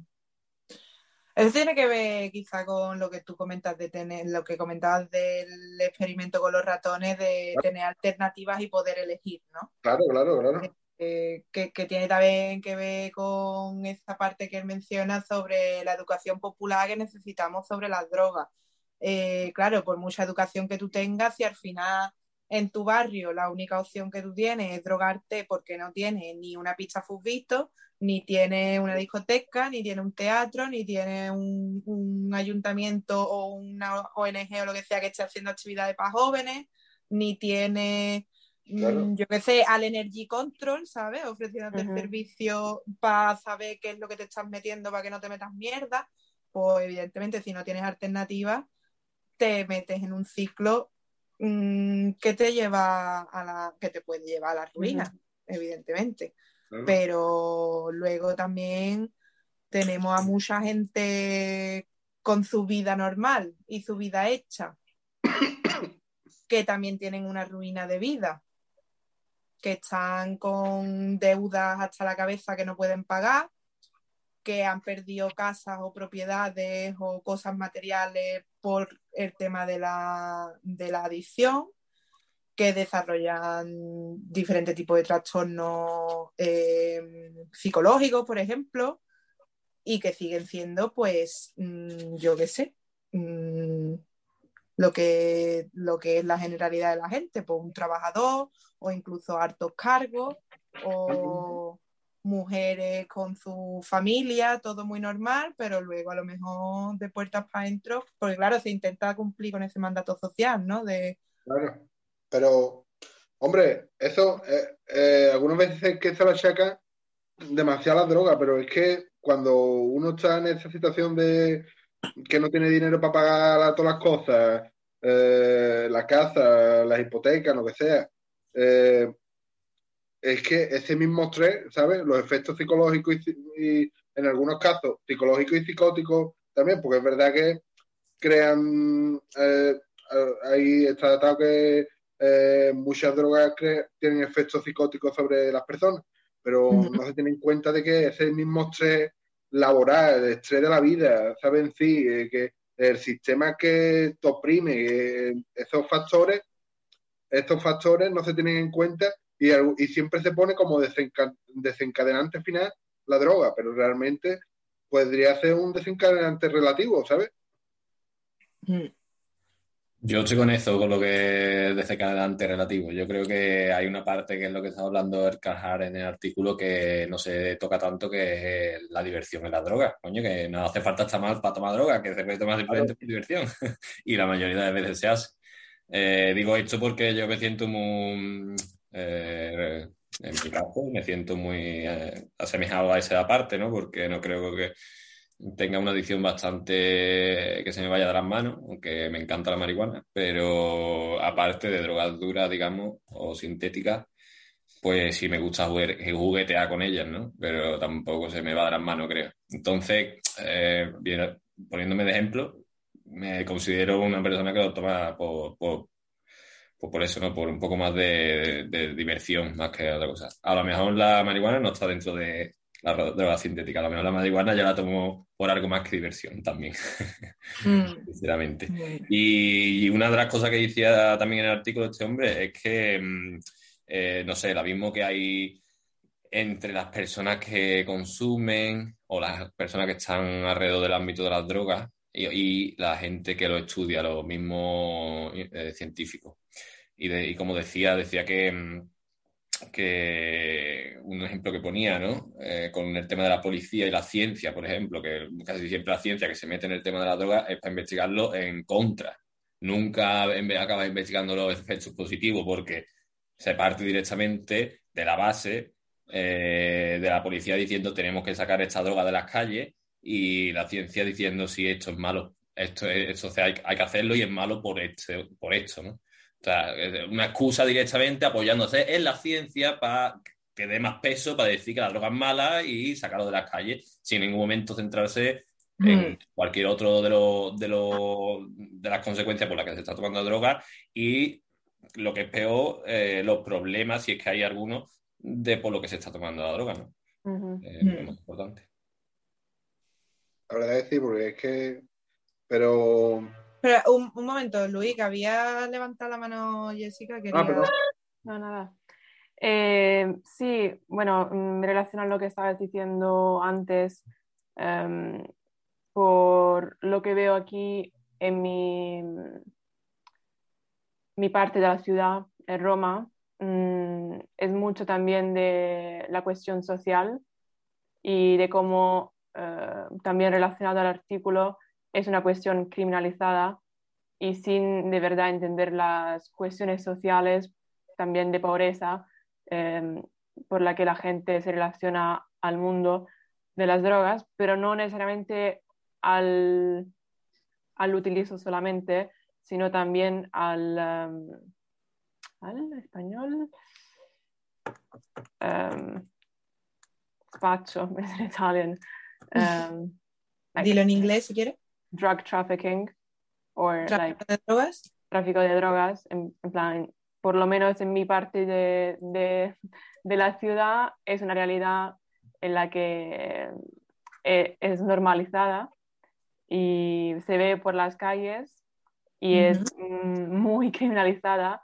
Eso tiene que ver quizá con lo que tú comentas de tener, lo que comentabas del experimento con los ratones, de tener alternativas y poder elegir, ¿no? Claro, claro, claro. Eh, que, que tiene también que ver con esa parte que él menciona sobre la educación popular que necesitamos sobre las drogas. Eh, claro, por mucha educación que tú tengas, si al final en tu barrio la única opción que tú tienes es drogarte porque no tienes ni una pista futbito, ni tiene una discoteca, ni tiene un teatro, ni tiene un, un ayuntamiento o una ONG o lo que sea que esté haciendo actividades para jóvenes, ni tiene, mm, Claro. yo qué sé, al Energy Control, ¿sabes? Ofreciéndote el servicio para saber qué es lo que te estás metiendo para que no te metas mierda. Pues evidentemente si no tienes alternativa, te metes en un ciclo mm, que te lleva a la, que te puede llevar a la ruina, evidentemente claro. pero luego también tenemos a mucha gente con su vida normal y su vida hecha, que también tienen una ruina de vida, que están con deudas hasta la cabeza que no pueden pagar, que han perdido casas o propiedades o cosas materiales por el tema de la, de la adicción que desarrollan diferentes tipos de trastornos eh, psicológicos, por ejemplo, y que siguen siendo, pues, mm, yo qué sé, mm, lo, que, lo que es la generalidad de la gente, pues un trabajador o incluso hartos cargos o mujeres con su familia, todo muy normal, pero luego a lo mejor de puertas para adentro, porque claro, se intenta cumplir con ese mandato social, ¿no? De... Claro, pero, hombre, eso, eh, eh, algunas veces que se la achaca demasiada droga, pero es que cuando uno está en esa situación de que no tiene dinero para pagar todas las cosas, eh, la casa, las hipotecas, lo que sea, eh, es que ese mismo estrés, ¿sabes? Los efectos psicológicos y, en algunos casos psicológicos y psicóticos también, porque es verdad que crean, eh, ahí está datado que eh, muchas drogas tienen efectos psicóticos sobre las personas, pero no se tiene en cuenta de que ese mismo estrés laboral, el estrés de la vida, ¿saben? Sí, eh, que el sistema que te oprime, esos factores, estos factores no se tienen en cuenta y, y siempre se pone como desencadenante final la droga, pero realmente podría ser un desencadenante relativo, ¿sabes? Mm. Yo estoy con eso, con lo que es desencadenante relativo. Yo creo que hay una parte que es lo que está hablando el Carhart en el artículo que no se toca tanto, que es la diversión en las drogas. Coño, que no hace falta estar mal para tomar droga, que se puede tomar simplemente por diversión. y la mayoría de veces se hace. Eh, digo esto porque yo me siento muy eh, en mi caso me siento muy eh, asemejado a esa parte, ¿no? Porque no creo que tenga una adicción bastante que se me vaya de las manos, aunque me encanta la marihuana, pero aparte de drogas duras, digamos, o sintéticas, pues sí me gusta juguetear con ellas, ¿no? Pero tampoco se me va de las manos, creo. Entonces, eh, poniéndome de ejemplo, me considero una persona que lo toma por, pues por eso, ¿no? Por un poco más de, diversión más que otra cosa. A lo mejor la marihuana no está dentro de la droga sintética. A lo mejor la marihuana ya la tomo por algo más que diversión también, mm. sinceramente. Y, una de las cosas que decía también en el artículo de este hombre es que, mm, eh, no sé, el abismo que hay entre las personas que consumen o las personas que están alrededor del ámbito de las drogas y, la gente que lo estudia, los mismos eh, científicos. Y, como decía, decía que, mm, que un ejemplo que ponía, ¿no? Eh, con el tema de la policía y la ciencia, por ejemplo, que casi siempre la ciencia que se mete en el tema de la droga es para investigarlo en contra. Nunca acaba investigando los efectos positivos porque se parte directamente de la base eh, de la policía diciendo tenemos que sacar esta droga de las calles y la ciencia diciendo si esto es malo, esto, hay, hay, que hacerlo y es malo por, este, por esto, ¿no? O sea, una excusa directamente apoyándose en la ciencia para que dé más peso para decir que la droga es mala y sacarlo de las calles, sin en ningún momento centrarse en mm. cualquier otro de, los de, de las consecuencias por las que se está tomando la droga y lo que es peor, eh, los problemas, si es que hay algunos, de por lo que se está tomando la droga, ¿no? Es lo más importante. La verdad es que porque es que. Pero pero un, momento, Luis, que había levantado la mano Jessica. Quería... Ah, no, nada. Eh, sí, bueno, me relaciona a lo que estabas diciendo antes. Em, por lo que veo aquí en mi, mi parte de la ciudad, en Roma, mm, es mucho también de la cuestión social y de cómo eh, también relacionado al artículo es una cuestión criminalizada y sin de verdad entender las cuestiones sociales, también de pobreza, em, por la que la gente se relaciona al mundo de las drogas, pero no necesariamente al, al utilizo solamente, sino también al, em, al español. Um, spaccio, es en italiano. Dilo en inglés si quieres drug trafficking o ¿Tráfico de drogas? Tráfico de drogas, en, plan, por lo menos en mi parte de, de, la ciudad es una realidad en la que eh, es normalizada y se ve por las calles y es muy criminalizada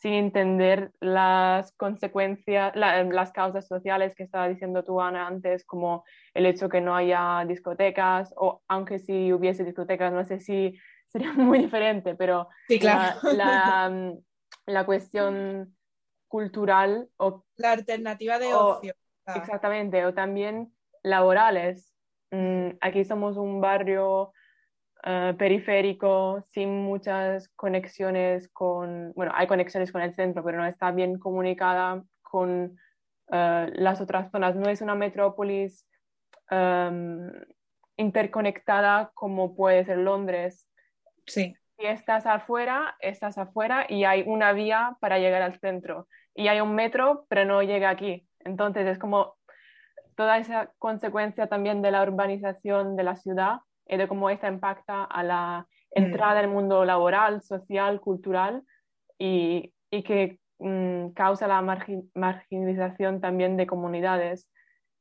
sin entender las consecuencias, las causas sociales que estaba diciendo tú, Ana, antes, como el hecho que no haya discotecas, o aunque si hubiese discotecas, no sé si sería muy diferente, pero la, mm, la, cuestión cultural o... La alternativa de ocio. Exactamente, o también laborales. Mm, aquí somos un barrio eh, periférico, sin muchas conexiones con, bueno, hay conexiones con el centro, pero no está bien comunicada con eh, las otras zonas. No es una metrópolis em, interconectada como puede ser Londres. Sí. Si estás afuera, estás afuera y hay una vía para llegar al centro. Y hay un metro, pero no llega aquí. Entonces es como toda esa consecuencia también de la urbanización de la ciudad y de cómo esta impacta a la mm. entrada al mundo laboral, social, cultural y, y que mm, causa la marginalización también de comunidades.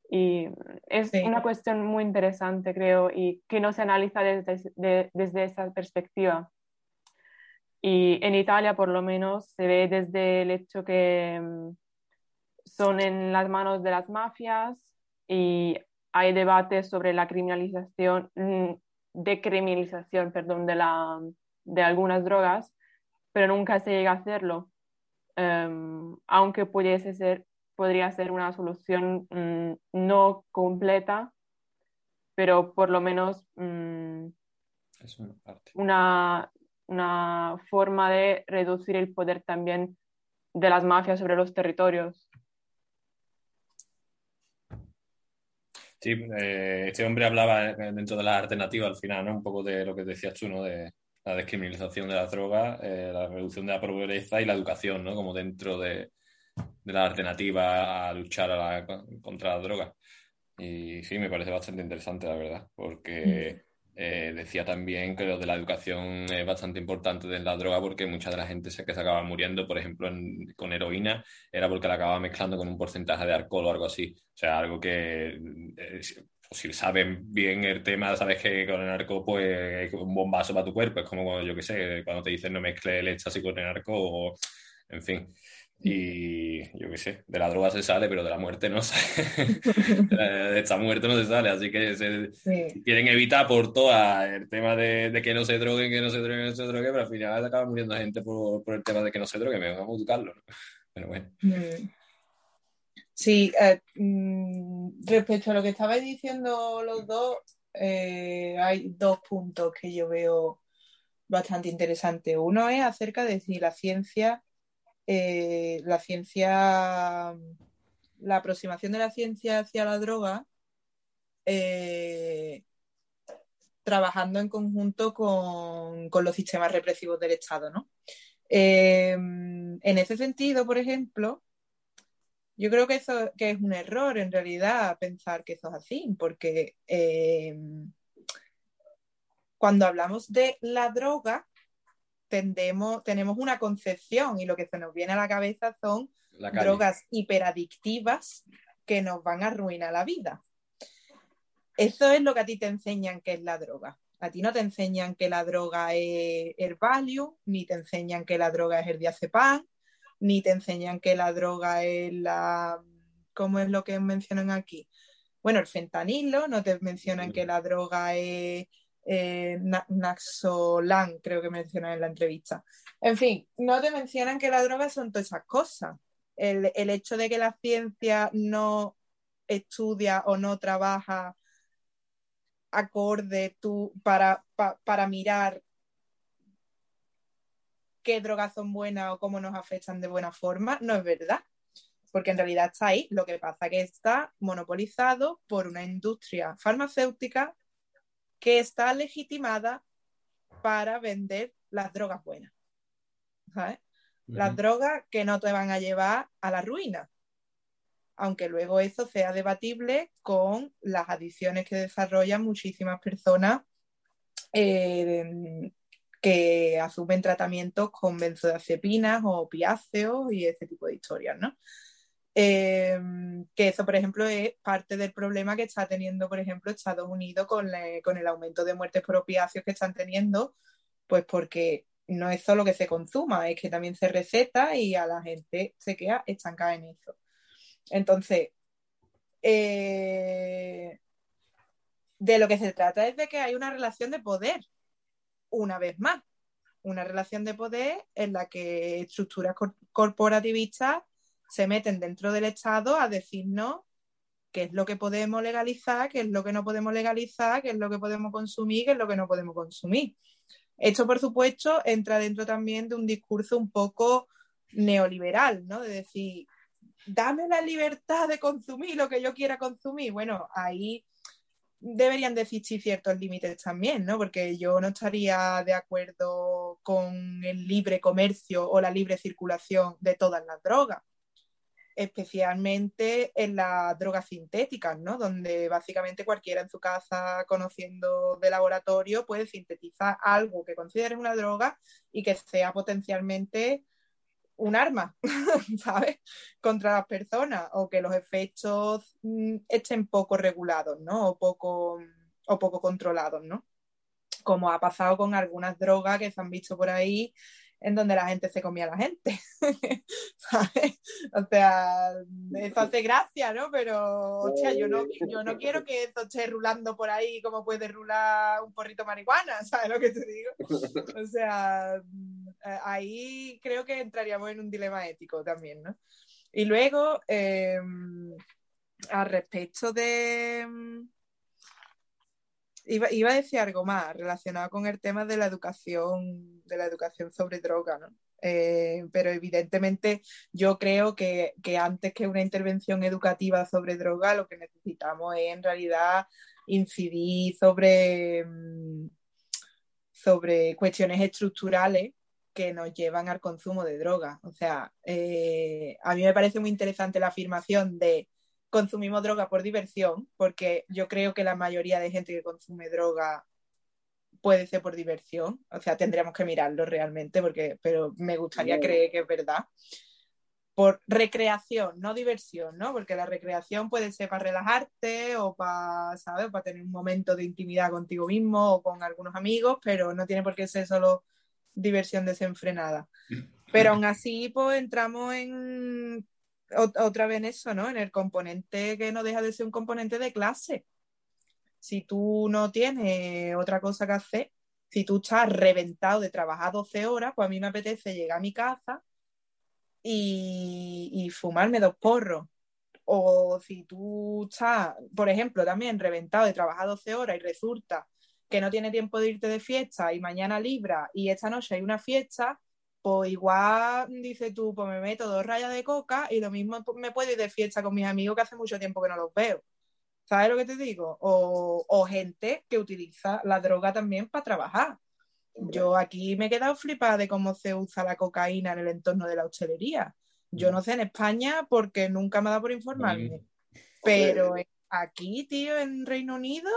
Y es una cuestión muy interesante, creo, y que no se analiza desde, desde esa perspectiva. Y en Italia, por lo menos, se ve desde el hecho que mm, son en las manos de las mafias y hay debates sobre la criminalización, mm, decriminalización, perdón, de, la, de algunas drogas, pero nunca se llega a hacerlo, em, aunque pudiese ser, podría ser una solución mm, no completa, pero por lo menos mm, una, una forma de reducir el poder también de las mafias sobre los territorios. Sí, eh, este hombre hablaba dentro de las alternativas al final, ¿no? Un poco de lo que decías tú, ¿no? De la descriminalización de las drogas, eh, la reducción de la pobreza y la educación, ¿no? Como dentro de, de la alternativa a luchar contra las drogas. Y sí, me parece bastante interesante, la verdad, porque mm. Eh, decía también que lo de la educación es bastante importante de la droga porque mucha de la gente que se acaba muriendo, por ejemplo, con heroína, era porque la acababa mezclando con un porcentaje de alcohol o algo así. O sea, algo que eh, si saben bien el tema, sabes que con el narco pues es un bombazo para tu cuerpo. Es como, yo que sé, cuando te dicen no mezcle leche así con el narco o, en fin. Y yo qué sé, de la droga se sale, pero de la muerte no sale. de esta muerte no se sale, así que se, quieren evitar por todo el tema de, que no se droguen, que no se droguen, que no se droguen, pero al final acaba muriendo gente por, por el tema de que no se droguen, me vamos a buscarlo. Pero bueno. Mm. Sí, eh, mm, respecto a lo que estabais diciendo los dos, eh, hay dos puntos que yo veo bastante interesantes. Uno es acerca de si la ciencia eh, la ciencia, la aproximación de la ciencia hacia la droga, eh, trabajando en conjunto con, los sistemas represivos del Estado, ¿no? Eh, en ese sentido, por ejemplo, yo creo que eso que es un error en realidad pensar que eso es así, porque cuando hablamos de la droga, tenemos una concepción y lo que se nos viene a la cabeza son drogas hiperadictivas que nos van a arruinar la vida. Eso es lo que a ti te enseñan que es la droga. A ti no te enseñan que la droga es el Valium, ni te enseñan que la droga es el diazepam, ni te enseñan que la droga es la... ¿Cómo es lo que mencionan aquí? Bueno, el fentanilo, no te mencionan que la droga es eh, creo que mencionan en la entrevista. En fin, no te mencionan que las drogas son todas esas cosas. El, hecho de que la ciencia no estudia o no trabaja acorde tú para, para mirar qué drogas son buenas o cómo nos afectan de buena forma, no es verdad. Porque en realidad está ahí. Lo que pasa es que está monopolizado por una industria farmacéutica que está legitimada para vender las drogas buenas. Las drogas que no te van a llevar a la ruina. Aunque luego eso sea debatible con las adicciones que desarrollan muchísimas personas eh, que asumen tratamientos con benzodiazepinas o opiáceos y ese tipo de historias, ¿no? Em, que eso, por ejemplo, es parte del problema que está teniendo, por ejemplo, Estados Unidos con, el aumento de muertes por opiáceos que están teniendo, pues porque no es solo que se consuma, es que también se receta y a la gente se queda estancada en eso. Entonces, eh, de lo que se trata es de que hay una relación de poder, una vez más, una relación de poder en la que estructuras corporativistas se meten dentro del Estado a decirnos qué es lo que podemos legalizar, qué es lo que no podemos legalizar, qué es lo que podemos consumir, qué es lo que no podemos consumir. Esto, por supuesto, entra dentro también de un discurso un poco neoliberal, ¿no? De decir, dame la libertad de consumir lo que yo quiera consumir. Bueno, ahí deberían de existir ciertos límites también, ¿no? Porque yo no estaría de acuerdo con el libre comercio o la libre circulación de todas las drogas especialmente en las drogas sintéticas, ¿no? Donde básicamente cualquiera en su casa, conociendo de laboratorio, puede sintetizar algo que considere una droga y que sea potencialmente un arma, ¿sabes? Contra las personas o que los efectos mm, estén poco regulados, ¿no? O poco, o poco controlados, ¿no? Como ha pasado con algunas drogas que se han visto por ahí en donde la gente se comía a la gente. ¿Sabes? O sea, eso hace gracia, ¿no? Pero, hostia, yo no, yo no quiero que esto esté rulando por ahí como puede rular un porrito marihuana, ¿sabes lo que te digo? O sea, eh, ahí creo que entraríamos en un dilema ético también, ¿no? Y luego, eh, al respecto de Iba, a decir algo más relacionado con el tema de la educación, de la educación sobre droga, ¿no? Eh, pero evidentemente yo creo que, antes que una intervención educativa sobre droga, lo que necesitamos es en realidad incidir sobre, mm, sobre cuestiones estructurales que nos llevan al consumo de droga. O sea, eh, a mí me parece muy interesante la afirmación de consumimos droga por diversión, porque yo creo que la mayoría de gente que consume droga puede ser por diversión, o sea, tendríamos que mirarlo realmente, porque, pero me gustaría creer que es verdad. Por recreación, no diversión, ¿no? Porque la recreación puede ser para relajarte o para, ¿sabes? Para tener un momento de intimidad contigo mismo o con algunos amigos, pero no tiene por qué ser solo diversión desenfrenada. Pero aún así, pues entramos en otra vez en eso, ¿no? En el componente que no deja de ser un componente de clase. Si tú no tienes otra cosa que hacer, si tú estás reventado de trabajar 12 horas, pues a mí me apetece llegar a mi casa y, fumarme dos porros. O si tú estás, por ejemplo, también reventado de trabajar 12 horas y resulta que no tiene tiempo de irte de fiesta y mañana libra y esta noche hay una fiesta, pues igual dice tú, pues me meto dos rayas de coca y lo mismo me puedo ir de fiesta con mis amigos que hace mucho tiempo que no los veo. ¿Sabes lo que te digo? O, gente que utiliza la droga también para trabajar. Yo aquí me he quedado flipada de cómo se usa la cocaína en el entorno de la hostelería. Yo no sé en España porque nunca me ha dado por informarme. Pero aquí, tío, en Reino Unido,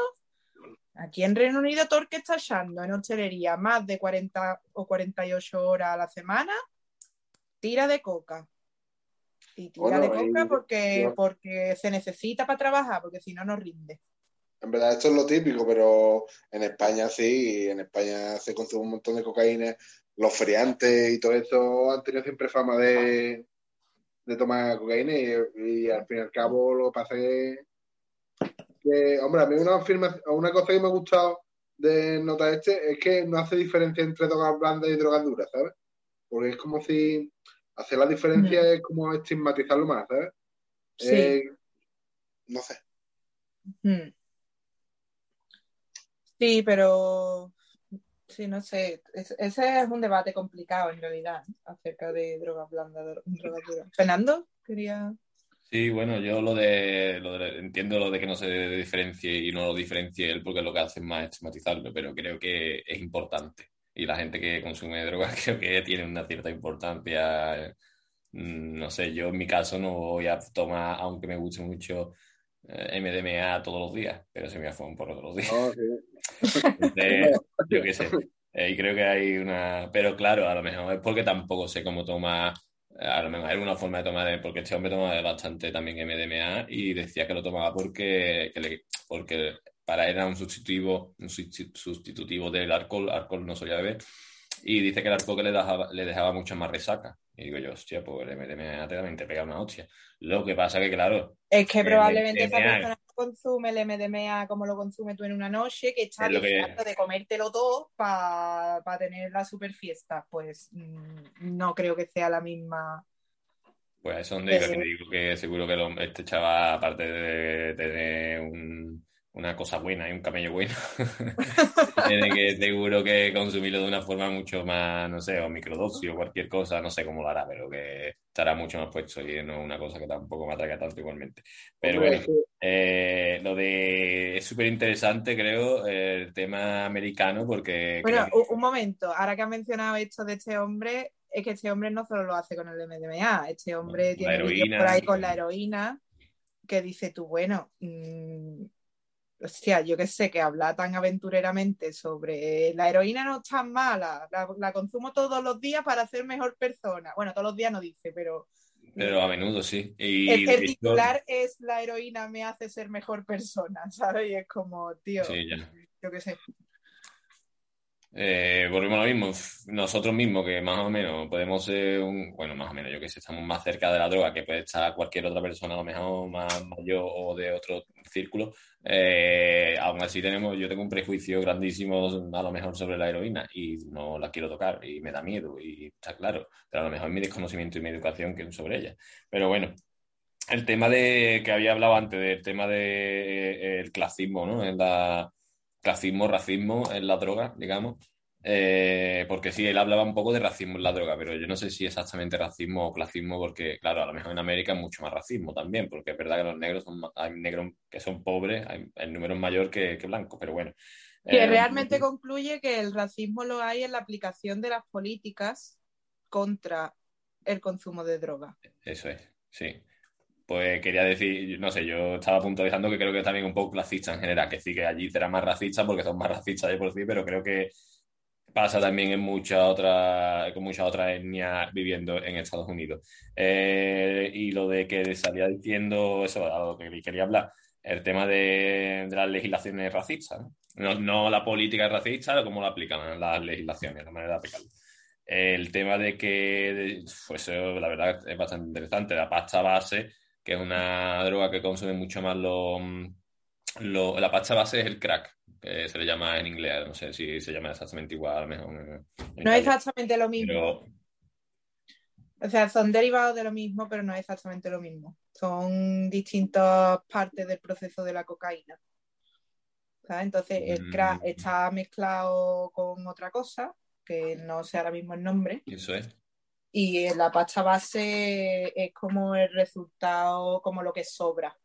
Aquí en Reino Unido, todo el que está echando en hostelería más de 40 o 48 horas a la semana, tira de coca. Y tira de coca porque, porque se necesita para trabajar, porque si no, no rinde. En verdad, esto es lo típico, pero en España sí, en España se consume un montón de cocaína. Los feriantes y todo eso han tenido siempre fama de, tomar cocaína y, y, al fin y al cabo lo que pasa es que, hombre, a mí una, una cosa que me ha gustado de nota este es que no hace diferencia entre drogas blandas y drogas duras, ¿sabes? Porque es como si hacer la diferencia mm. es como estigmatizarlo más, ¿sabes? Sí. Eh, no sé. Mm. Sí, pero sí, no sé. ese es un debate complicado en realidad acerca de drogas blandas, drogas duras. Fernando, quería. Sí, bueno, yo lo de, lo de, entiendo lo de que no se diferencie y no lo diferencie él porque lo que hace es más estigmatizarlo, pero creo que es importante. Y la gente que consume drogas creo que tiene una cierta importancia. Mm, no sé, yo en mi caso no voy a tomar, aunque me guste mucho eh, MDMA todos los días, pero se me un por todos los días. Oh, yo qué sé. Eh, y creo que hay una. Pero claro, a lo mejor es porque tampoco sé cómo toma a lo mejor hay una forma de tomar, porque este hombre toma bastante también MDMA y decía que lo tomaba porque, porque para él era un sustitutivo, un sustitutivo del alcohol, alcohol no solía beber, y dice que el alcohol le dejaba, le dejaba mucho más resaca. Y digo yo, hostia, pues el MDMA también te pega una hostia. Lo que pasa que, claro... Es que probablemente esa persona consume el MDMA como lo consume tú en una noche, que está deseando de comértelo todo para tener la super fiesta. Pues mm, no creo que sea la misma... Pues eso es donde yo digo que seguro que este chaval, aparte de tener un una cosa buena y un camello bueno. Tiene que seguro que consumirlo de una forma mucho más, no sé, o microdosis o cualquier cosa, no sé cómo lo hará, pero que estará mucho más puesto y no es una cosa que tampoco me atraiga tanto igualmente. Pero bueno, eh, lo de es súper interesante, creo, el tema americano, porque. Bueno, un momento, ahora que has mencionado esto de este hombre, es que este hombre no solo lo hace con el MDMA, este hombre tiene heroína, por ahí con la heroína que dice tú, bueno. Mmm, hostia, yo que sé, que habla tan aventureramente sobre la heroína no es tan mala, la, consumo todos los días para ser mejor persona. Bueno, todos los días no dice, pero... Pero a menudo sí. Y el titular es la heroína me hace ser mejor persona, ¿sabes? Y es como, tío, yo qué sé. Eh, volvemos a lo mismo, nosotros mismos que más o menos podemos ser un, bueno, más o menos, yo que sé, estamos más cerca de la droga que puede estar cualquier otra persona, a lo mejor más mayor o de otro círculo, eh, aún así tenemos, yo tengo un prejuicio grandísimo a lo mejor sobre la heroína y no la quiero tocar y me da miedo y está claro, pero a lo mejor mi desconocimiento y mi educación que sobre ella. Pero bueno, el tema de que había hablado antes, del tema del de, eh, clasismo, ¿no? En la clasismo, racismo en la droga, digamos. Eh, porque sí, él hablaba un poco de racismo en la droga, pero yo no sé si exactamente racismo o clasismo, porque claro, a lo mejor en América hay mucho más racismo también, porque es verdad que los negros son, hay negros que son pobres, hay, el número es mayor que, que blancos, pero bueno. Que eh, realmente concluye que el racismo lo hay en la aplicación de las políticas contra el consumo de droga. Eso es, sí pues quería decir, no sé, yo estaba puntualizando que creo que también un poco clasista en general, que sí que allí será más racista porque son más racistas de por sí, pero creo que pasa también en muchas otras, con muchas otras etnias viviendo en Estados Unidos. Eh, y lo de que salía diciendo eso, a lo que quería hablar, el tema de, las legislaciones racistas, ¿no? ¿no? la política racista, cómo lo aplican las legislaciones, la manera de aplicarlo. El tema de que, pues la verdad es bastante interesante, la pasta base que es una droga que consume mucho más lo, la pasta base es el crack, que se le llama en inglés, no sé si se llama exactamente igual, mejor. No es exactamente lo mismo. O sea, son derivados de lo mismo, pero no es exactamente lo mismo. Son distintas partes del proceso de la cocaína. Entonces, el crack mm. está mezclado con otra cosa, que no sé ahora mismo el nombre. Eso es y la pasta base es como el resultado, como lo que sobra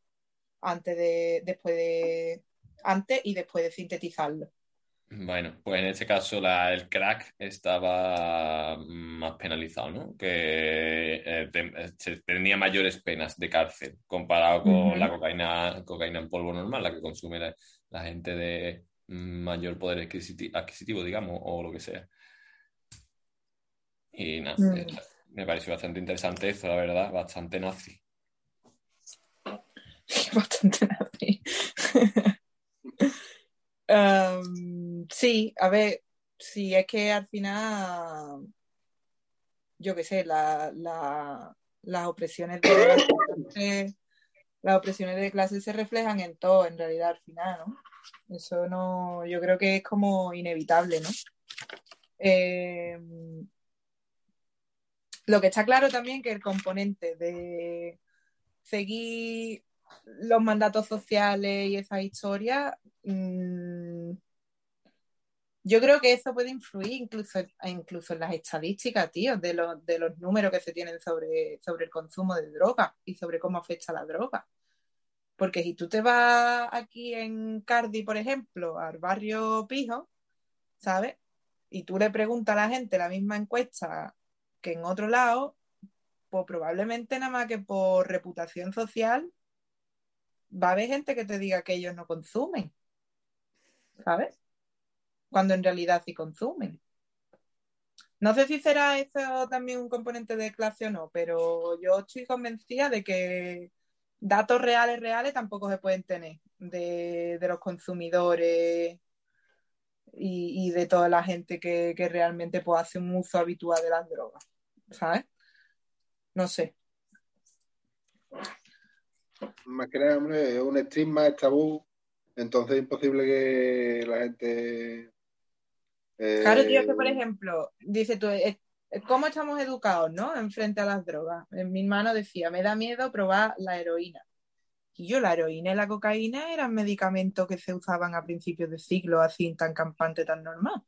antes de, después de, antes y después de sintetizarlo. Bueno, pues en este caso la, el crack estaba más penalizado, ¿no? Que eh, eh, tenía mayores penas de cárcel comparado con la cocaína, cocaína en polvo normal, la que consume la, gente de mayor poder adquisitivo, digamos, o lo que sea. Y nada, mm. eh, me pareció bastante interesante eso, la verdad, bastante nazi. Bastante nazi. um, sí, a ver, sí, es que al final, yo qué sé, la, la, las opresiones de clase, las opresiones de clase se reflejan en todo, en realidad, al final, ¿no? Eso no, yo creo que es como inevitable, ¿no? Eh, lo que está claro también que el componente de seguir los mandatos sociales y esa historia, mm, yo creo que eso puede influir incluso, incluso en las estadísticas, tío, de los, de los números que se tienen sobre, sobre el consumo de droga y sobre cómo afecta la droga. Porque si tú te vas aquí en Cardi, por ejemplo, al barrio Pijo, ¿sabes? Y tú le preguntas a la gente la misma encuesta que en otro lado, pues probablemente nada más que por reputación social, va a haber gente que te diga que ellos no consumen, ¿sabes? Cuando en realidad sí consumen. No sé si será eso también un componente de clase o no, pero yo estoy convencida de que datos reales, reales tampoco se pueden tener de, los consumidores y, de toda la gente que, realmente pues, hace un uso habitual de las drogas, ¿sabes? No sé. Más que nada, hombre, es un estigma, es tabú, entonces es imposible que la gente... Claro, tío, que por eh, ejemplo, dice tú, ¿cómo estamos educados, no? En frente a las drogas. Mi hermano decía, me da miedo probar la heroína. Y yo, la heroína y la cocaína eran medicamentos que se usaban a principios de siglo, así tan campante, tan normal.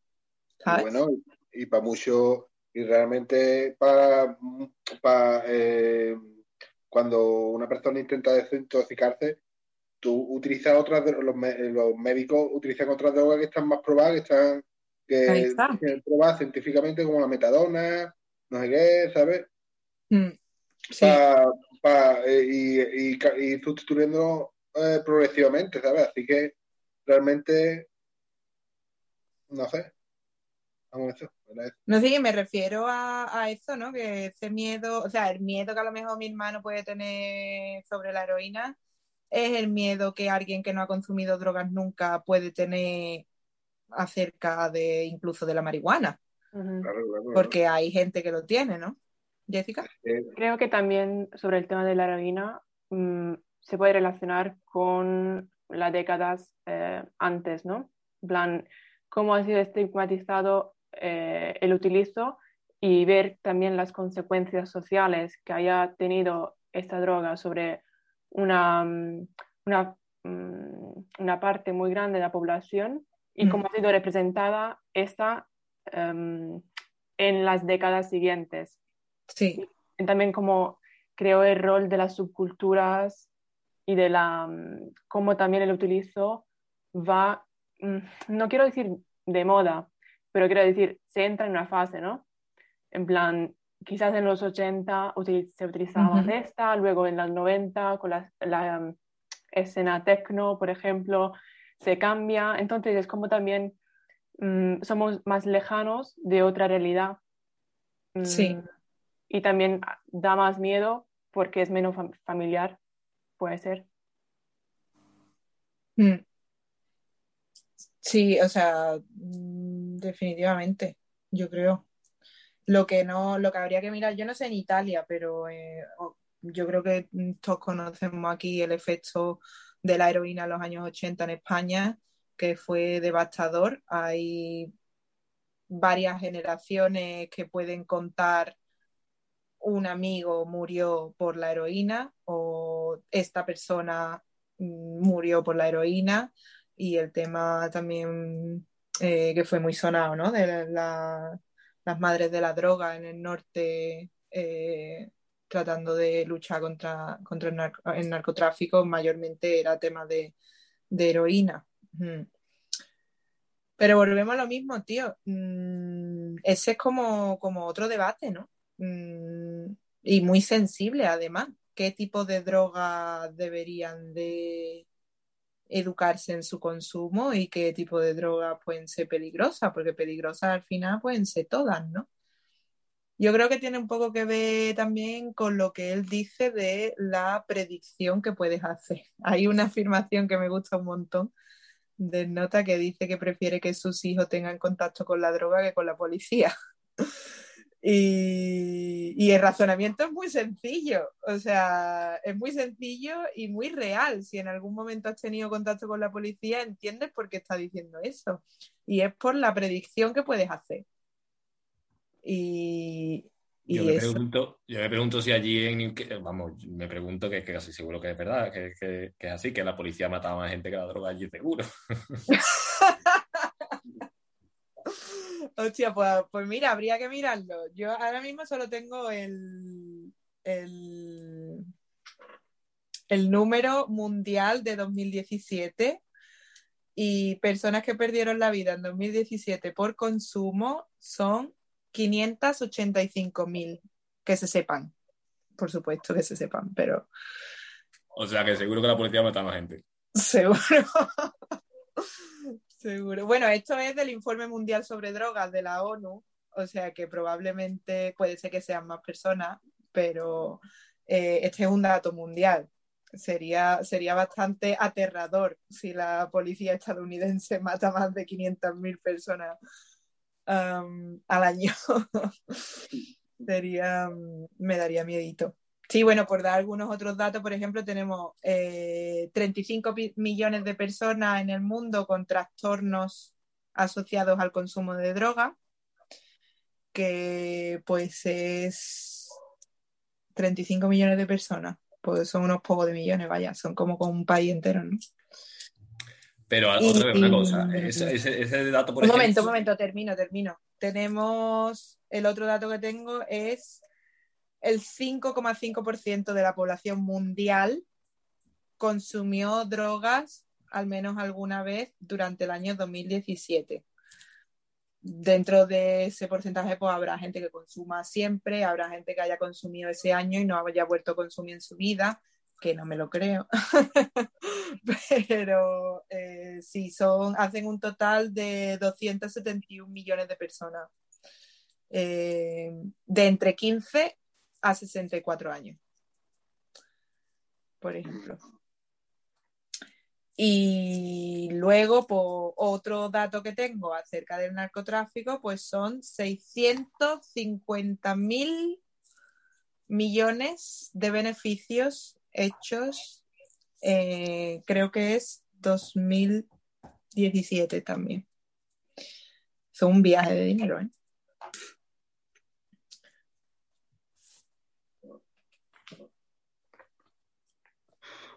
Bueno, y para mucho, y realmente para, eh, cuando una persona intenta desintoxicarse, tú utilizas otras, los, los médicos utilizan otras drogas que están más probadas, que están que, probadas científicamente como la metadona, no sé qué, ¿sabes? Mm, sí. Eh, y, y, sustituyendo eh, progresivamente, ¿sabes? Así que realmente, no sé. No sé, me refiero a, a, eso, ¿no? Que ese miedo, o sea, el miedo que a lo mejor mi hermano puede tener sobre la heroína es el miedo que alguien que no ha consumido drogas nunca puede tener acerca de incluso de la marihuana. Porque hay gente que lo tiene, ¿no? Jessica. Creo que también sobre el tema de la heroína mm, se puede relacionar con las décadas eh, antes, ¿no? En plan, cómo ha sido estigmatizado eh, el utilizo y ver también las consecuencias sociales que haya tenido esta droga sobre una, mm, una, mm, una parte muy grande de la población y cómo ha sido representada esta em, en las décadas siguientes. Sí. también como creo el rol de las subculturas y de la mm, cómo también el utilizo va, mm, no quiero decir de moda, pero quiero decir, se entra en una fase, ¿no? En plan, quizás en los 80 se utilizaba esta, luego en los 90 con la, la mm, escena techno, por ejemplo, se cambia. Entonces es como también somos más lejanos de otra realidad. Sí y también da más miedo porque es menos familiar, puede ser. Mm. Sí, o sea, mm, definitivamente, yo creo. Lo que no, lo que habría que mirar, yo no sé en Italia, pero eh, yo creo que todos conocemos aquí el efecto de la heroína en los años 80 en España, que fue devastador. Hay varias generaciones que pueden contar un amigo murió por la heroína o esta persona mm, murió por la heroína y el tema también eh, que fue muy sonado, ¿no? De las madres de la droga en el norte eh, tratando de luchar contra, contra el, narcotráfico, mayormente era tema de, heroína. Pero volvemos a lo mismo, tío. Mm, ese es como, como otro debate, ¿no? Mm, y muy sensible además. ¿Qué tipo de drogas deberían de educarse en su consumo y qué tipo de drogas pueden ser peligrosas? Porque peligrosas al final pueden ser todas, ¿no? Yo creo que tiene un poco que ver también con lo que él dice de la predicción que puedes hacer. Hay una afirmación que me gusta un montón de Nota que dice que prefiere que sus hijos tengan contacto con la droga que con la policía. Y, el razonamiento es muy sencillo, o sea, es muy sencillo y muy real. Si en algún momento has tenido contacto con la policía, entiendes por qué está diciendo eso. Y es por la predicción que puedes hacer. Y, yo, me pregunto, yo me pregunto si allí en vamos, me pregunto que, casi seguro que es verdad, que, que, es así, que la policía mataba a gente que la droga allí seguro. Hostia, pues, pues, mira, habría que mirarlo. Yo ahora mismo solo tengo el, el, el número mundial de 2017 y personas que perdieron la vida en 2017 por consumo son 585 mil, que se sepan. Por supuesto que se sepan, pero... O sea que seguro que la policía mata a más gente. Seguro. Seguro. Bueno, esto es del informe mundial sobre drogas de la ONU, o sea que probablemente puede ser que sean más personas, pero eh, este es un dato mundial. sería, sería bastante aterrador si la policía estadounidense mata más de 500.000 personas um, al año. sería, me daría miedito. Sí, bueno, por dar algunos otros datos, por ejemplo, tenemos 35 eh, millones de personas en el mundo con trastornos asociados al consumo de droga, que pues es 35 millones de personas, pues son unos pocos de millones, vaya, son como con un país entero, ¿no? Pero otra vez una cosa, ese, dato por Un momento, un momento, termino, termino. Tenemos, el otro dato que tengo es el 5,5% de la población mundial consumió drogas al menos alguna vez durante el año 2017. Dentro de ese porcentaje pues habrá gente que consuma siempre, habrá gente que haya consumido ese año y no haya vuelto a consumir en su vida, que no me lo creo. Pero eh, sí, son, hacen un total de 271 millones de personas eh, de entre 15 a 64 años, por ejemplo. Y luego, por otro dato que tengo acerca del narcotráfico, pues son 650 mil millones de beneficios hechos, eh, creo que es 2017 también. Son un viaje de dinero, ¿eh?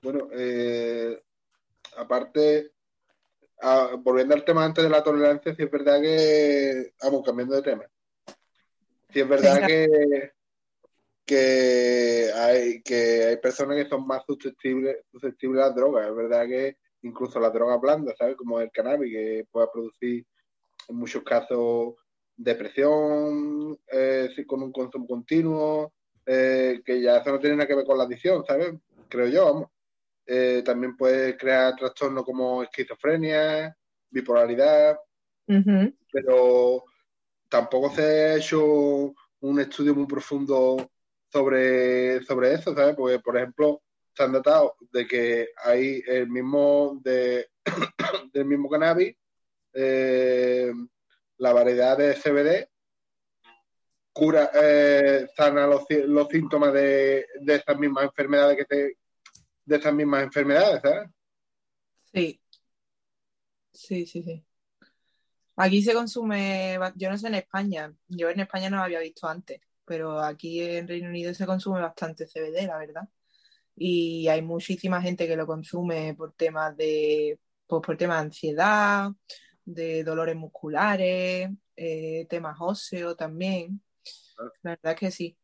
Bueno, eh, aparte, volviendo al tema antes de la tolerancia, sí es verdad que, vamos, cambiando de tema, sí es verdad que, que, hay, que hay personas que son más susceptibles, susceptibles a las drogas, es verdad que incluso las drogas blandas, ¿sabes? Como el cannabis, que puede producir en muchos casos depresión, eh, con un consumo continuo, eh, que ya eso no tiene nada que ver con la adicción, ¿sabes? Creo yo, vamos. Eh, también puede crear trastornos como esquizofrenia, bipolaridad, pero tampoco se ha hecho un estudio muy profundo sobre, sobre eso, ¿sabes? Porque, por ejemplo, se han datado de que hay el mismo de, del mismo cannabis, eh, la variedad de CBD cura, eh, sana los, los síntomas de, de estas mismas enfermedades que te, de estas mismas enfermedades, ¿sabes? Sí. Sí, sí, sí. Aquí se consume, yo no sé en España, yo en España no lo había visto antes, pero aquí en Reino Unido se consume bastante CBD, la verdad. Y hay muchísima gente que lo consume por temas de, pues por temas de ansiedad, de dolores musculares, eh, temas óseos también. La verdad es que sí.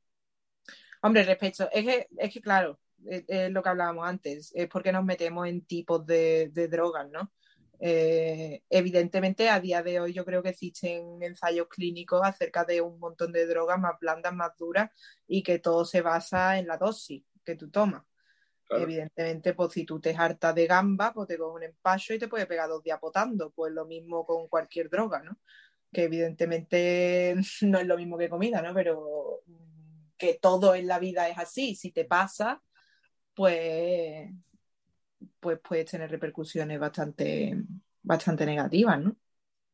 Hombre, respecto, es que, es que claro, es, lo que hablábamos antes, es porque nos metemos en tipos de, drogas, ¿no? Eh, evidentemente, a día de hoy yo creo que existen ensayos clínicos acerca de un montón de drogas más blandas, más duras y que todo se basa en la dosis que tú tomas. Evidentemente, pues si tú te hartas de gamba, pues te coges un empacho y te puede pegar dos días potando. Pues lo mismo con cualquier droga, ¿no? Que evidentemente no es lo mismo que comida, ¿no? Pero que todo en la vida es así. Si te pasa, pues, pues puedes tener repercusiones bastante, bastante negativas, ¿no?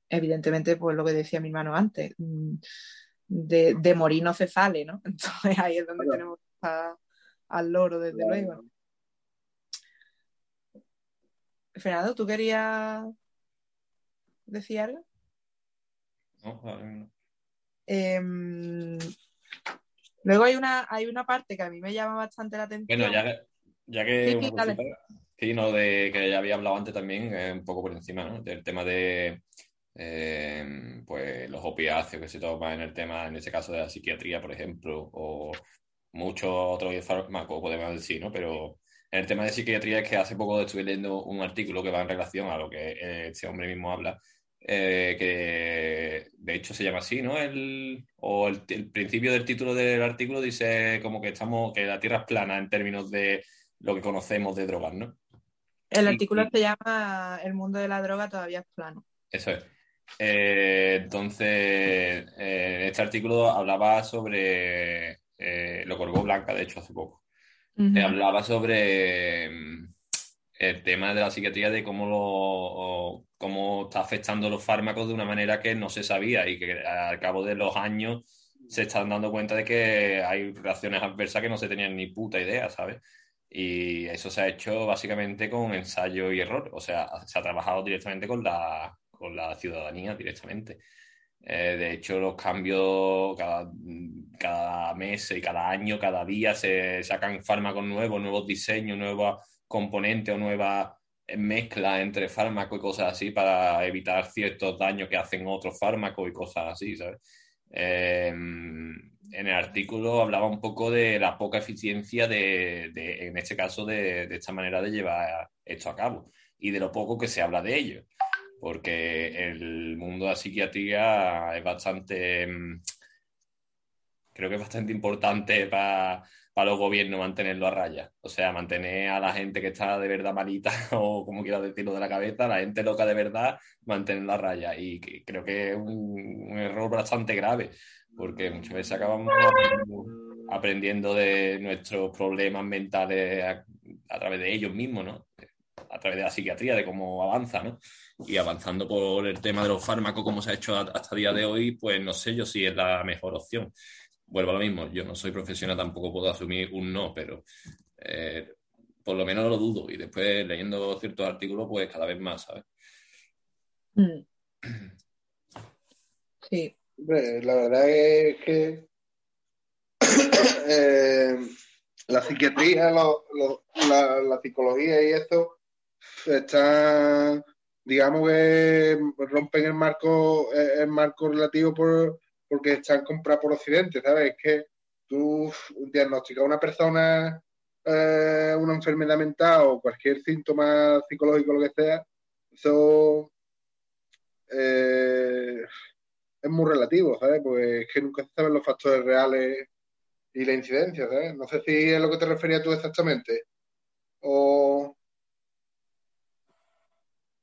Evidentemente, pues lo que decía mi hermano antes, mm, de, morir no se sale, ¿no? Entonces ahí es donde tenemos al loro, desde luego. Fernando, ¿tú querías decir algo? No, em, luego hay una, hay una parte que a mí me llama bastante la atención. Bueno, ya, ya que sí, no, de que ya había hablado antes también, eh, un poco por encima, ¿no? Del tema de eh, pues los opiáceos que se toman en el tema, en ese caso de la psiquiatría, por ejemplo, o muchos otros fármacos, podemos decir, ¿no? Pero en el tema de psiquiatría es que hace poco estuve leyendo un artículo que va en relación a lo que este hombre mismo habla, eh, que de hecho se llama así, ¿no? El, o el, principio del título del artículo dice como que estamos, que la Tierra es plana en términos de lo que conocemos de drogas, ¿no? El artículo se llama El mundo de la droga todavía es plano. Eso es. Eh, entonces, eh, este artículo hablaba sobre, eh, lo colgó Blanca, de hecho, hace poco, hablaba sobre mm, el tema de la psiquiatría, de cómo, lo, cómo está afectando los fármacos de una manera que no se sabía y que al cabo de los años se están dando cuenta de que hay reacciones adversas que no se tenían ni puta idea, ¿sabes? Y eso se ha hecho básicamente con ensayo y error, o sea, se ha trabajado directamente con la, con la ciudadanía directamente. Eh, de hecho, los cambios cada, cada, mes y cada año, cada día se sacan fármacos nuevos, nuevos diseños, nuevos componentes o nuevas mezclas entre fármacos y cosas así para evitar ciertos daños que hacen otros fármacos y cosas así, ¿sabes? Eh, en el artículo hablaba un poco de la poca eficiencia de, de en este caso, de, de, esta manera de llevar esto a cabo y de lo poco que se habla de ello porque el mundo de la psiquiatría es bastante, mm, creo que es bastante importante para, los gobiernos mantenerlo a raya. O sea, mantener a la gente que está de verdad malita o como quiera decirlo de la cabeza, la gente loca de verdad, mantenerla a raya. Y creo que es un, error bastante grave, porque muchas veces acabamos aprendiendo de nuestros problemas mentales a, través de ellos mismos, ¿no? a través de la psiquiatría, de cómo avanza, ¿no? Y avanzando por el tema de los fármacos, como se ha hecho hasta el día de hoy, pues no sé yo si es la mejor opción. Vuelvo a lo mismo, yo no soy profesional, tampoco puedo asumir un no, pero eh, por lo menos lo dudo. Y después leyendo ciertos artículos, pues cada vez más, ¿sabes? Mm. Sí. La verdad es que eh, la psiquiatría, la, la, psicología y esto están, digamos que rompen el marco, el marco relativo por, porque están comprados por Occidente, ¿sabes? Es que tú diagnosticas a una persona eh, una enfermedad mental o cualquier síntoma psicológico, lo que sea, eso eh, es muy relativo, ¿sabes? Porque es que nunca se saben los factores reales y la incidencia, ¿sabes? No sé si es lo que te referías tú exactamente. O,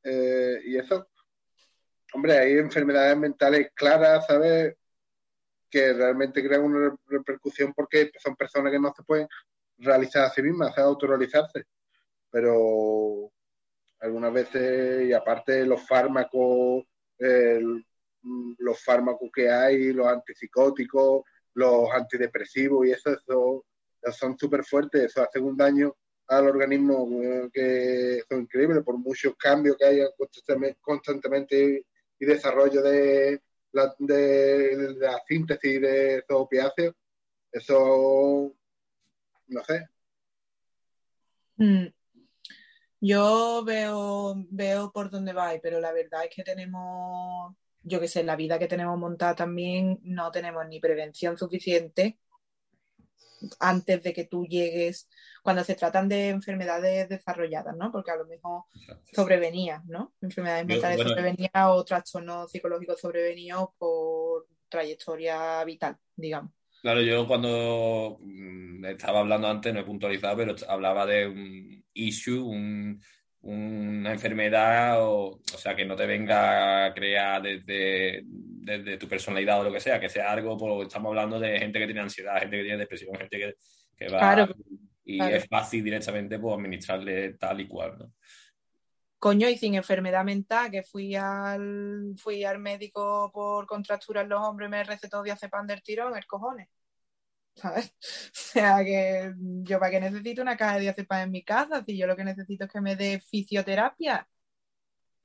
eh, y eso, hombre, hay enfermedades mentales claras, ¿sabes? Que realmente crean una repercusión porque son personas que no se pueden realizar a sí mismas, o autorrealizarse. Pero algunas veces, y aparte los fármacos, los fármacos que hay, los antipsicóticos, los antidepresivos y eso, eso, son súper fuertes, eso hace un daño al organismo que son increíbles por muchos cambios que haya constantemente y desarrollo de la, de, la síntesis de esos opiáceos. Eso, no sé. Mm. Yo veo, veo por dónde va, pero la verdad es que tenemos, yo qué sé, la vida que tenemos montada también no tenemos ni prevención suficiente antes de que tú llegues, cuando se tratan de enfermedades desarrolladas, ¿no? Porque a lo mejor sobrevenía, ¿no? Enfermedades mentales sobrevenidas o trastornos psicológicos sobrevenidos por trayectoria vital, digamos. Claro, yo cuando mm, estaba hablando antes, no he puntualizado, pero hablaba de un issue, una enfermedad, o, o, sea, que no te venga a crear desde, de, tu personalidad o lo que sea, que sea algo, por, estamos hablando de gente que tiene ansiedad, gente que tiene depresión, gente que, que va... y es fácil directamente pues, administrarle tal y cual, ¿no? Coño, y sin enfermedad mental, que fui al, fui al médico por contracturas los hombres y me recetó diazepam del tirón, el cojones. ¿Sabes? O sea que yo para qué necesito una caja de diazepam en mi casa, si yo lo que necesito es que me dé fisioterapia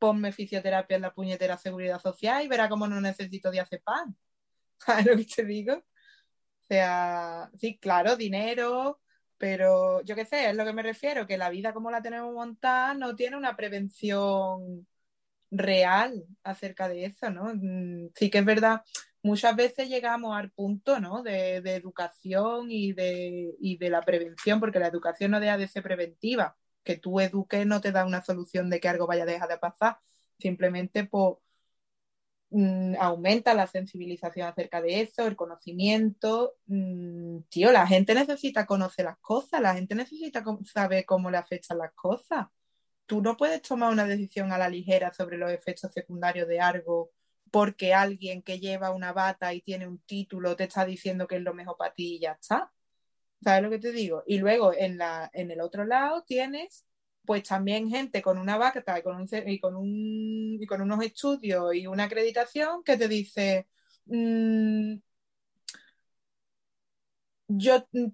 ponme fisioterapia en la puñetera seguridad social y verá cómo no necesito pan. ¿Sabes lo que te digo? O sea, sí, claro, dinero, pero yo qué sé, es lo que me refiero, que la vida como la tenemos montada no tiene una prevención real acerca de eso, ¿no? Mm, sí que es verdad, muchas veces llegamos al punto, ¿no? De, educación y de, la prevención, porque la educación no deja de ser preventiva que tú eduques no te da una solución de que algo vaya a dejar de pasar, simplemente pues, mm, aumenta la sensibilización acerca de eso, el conocimiento. Mm, tío, la gente necesita conocer las cosas, la gente necesita saber cómo le afectan las cosas. Tú no puedes tomar una decisión a la ligera sobre los efectos secundarios de algo porque alguien que lleva una bata y tiene un título te está diciendo que es lo mejor para ti y ya está. ¿Sabes lo que te digo? Y luego en, la, en el otro lado tienes pues también gente con una vaca y con, un, y con, un, y con unos estudios y una acreditación que te dice, mm, yo, mm,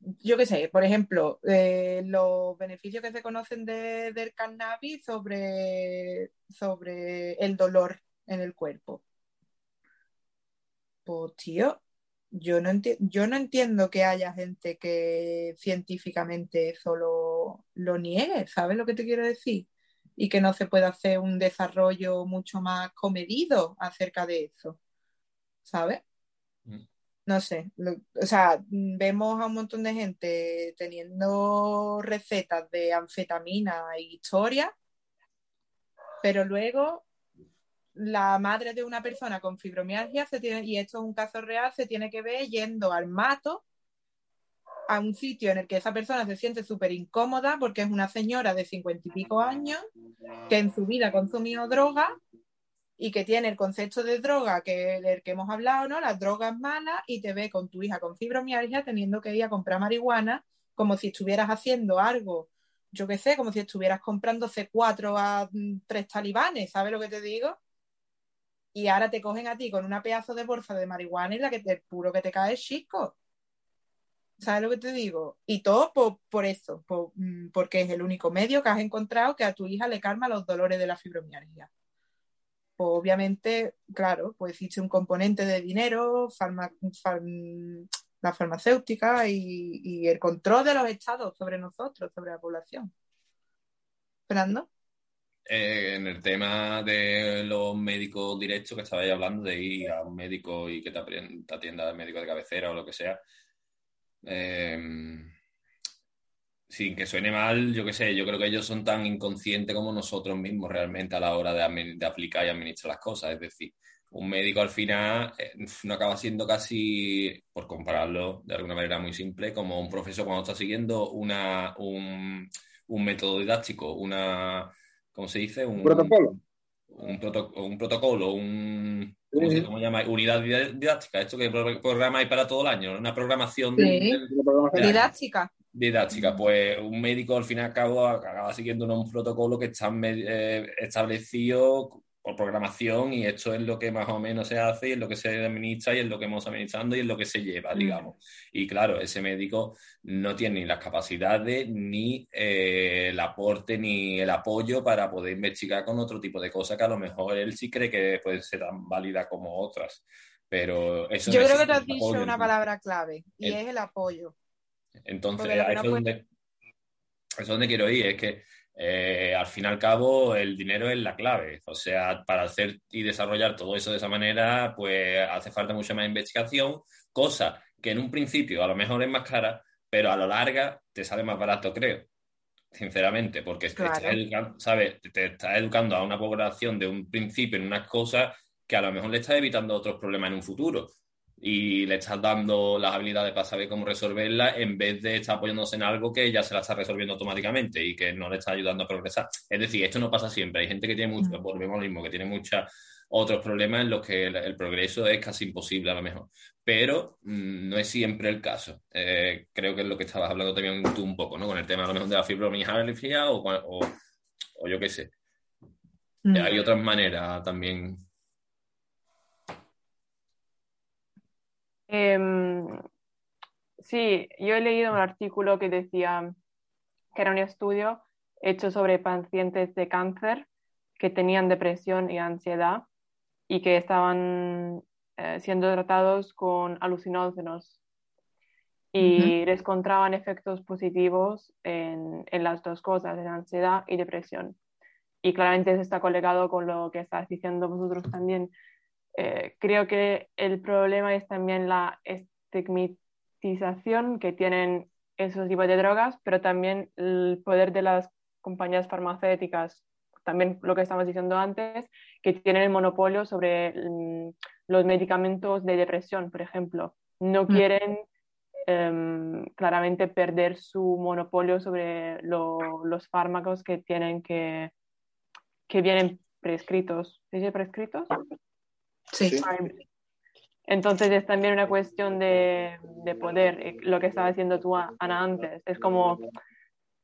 yo qué sé, por ejemplo, eh, los beneficios que se conocen de, del cannabis sobre, sobre el dolor en el cuerpo. Pues tío, yo no, yo no entiendo que haya gente que científicamente solo lo niegue, ¿sabes lo que te quiero decir? Y que no se pueda hacer un desarrollo mucho más comedido acerca de eso, ¿sabes? No sé, o sea, vemos a un montón de gente teniendo recetas de anfetamina e historia, pero luego la madre de una persona con fibromialgia se tiene, y esto es un caso real, se tiene que ver yendo al mato a un sitio en el que esa persona se siente súper incómoda porque es una señora de cincuenta y pico años que en su vida ha consumido droga y que tiene el concepto de droga que del que hemos hablado, ¿no? Las drogas malas y te ve con tu hija con fibromialgia teniendo que ir a comprar marihuana como si estuvieras haciendo algo, yo qué sé, como si estuvieras comprando C4 a mm, tres talibanes, ¿sabes lo que te digo? y ahora te cogen a ti con una pedazo de bolsa de marihuana y la que te puro que te cae chico. ¿Sabes lo que te digo? Y todo por, eso, mm, porque es el único medio que has encontrado que a tu hija le calma los dolores de la fibromialgia. Obviamente, claro, pues existe un componente de dinero, la farmacéutica y, el control de los estados sobre nosotros, sobre la población. Fernando. Eh, en el tema de los médicos directos que estabais hablando, de ir a un médico y que te, atienda el médico de cabecera o lo que sea, em, sin que suene mal, yo qué sé, yo creo que ellos son tan inconscientes como nosotros mismos realmente a la hora de, de aplicar y administrar las cosas. Es decir, un médico al final eh, no acaba siendo casi, por compararlo de alguna manera muy simple, como un profesor cuando está siguiendo una, un, un método didáctico, una ¿cómo se dice? Un protocolo. Un, un protocolo, un, ¿cómo, se, llama? Unidad didáctica, esto que programáis para todo el año, una programación didáctica. Didáctica, pues un médico al fin y al cabo acaba siguiendo un protocolo que está eh, establecido por programación y esto es lo que más o menos se hace y es lo que se administra y es lo que hemos administrando y es lo que se lleva, mm. digamos. Y claro, ese médico no tiene ni las capacidades, ni eh, el aporte, ni el apoyo para poder investigar con otro tipo de cosas que a lo mejor él sí cree que puede ser tan válida como otras. Pero eso Yo creo que te has dicho una palabra clave y es el apoyo. Entonces, eso, es donde, eso es donde quiero ir, es que eh, al fin y al cabo el dinero es la clave. O sea, para hacer y desarrollar todo eso de esa manera, pues hace falta mucha más investigación, cosa que en un principio a lo mejor es más cara, pero a lo larga te sale más barato, creo. Sinceramente, porque te, estás educando, ¿sabes? te está educando a una población de un principio en unas cosas que a lo mejor le está evitando otros problemas en un futuro y le estás dando las habilidades para saber cómo resolverla en vez de estar apoyándose en algo que ya se la está resolviendo automáticamente y que no le está ayudando a progresar. Es decir, esto no pasa siempre. Hay gente que tiene mucho, volvemos al mismo, que tiene muchos otros problemas en los que el, progreso es casi imposible a lo mejor. Pero mm, no es siempre el caso. Eh, creo que es lo que estabas hablando también tú un poco, ¿no? Con el tema a lo mejor de la fibromialgia o, o, o yo qué sé. Mm. Hay otras maneras también Em, sí, yo he leído un artículo que decía que era un estudio hecho sobre pacientes de cáncer que tenían depresión y ansiedad y que estaban eh, siendo tratados con alucinógenos. Y les encontraban efectos positivos en, en, las dos cosas, en ansiedad y depresión. Y claramente eso está colegado con lo que estás diciendo vosotros también, eh, creo que el problema es también la estigmatización que tienen esos tipos de drogas, pero también el poder de las compañías farmacéuticas, también lo que estamos diciendo antes, que tienen el monopolio sobre mm, los medicamentos de depresión, por ejemplo. No mm. quieren em, claramente perder su monopolio sobre los fármacos que tienen que, que vienen prescritos. ¿Dice prescritos? Sí. Entonces es también una cuestión de, de poder, eh, lo que estaba diciendo tú, Ana, antes. Es como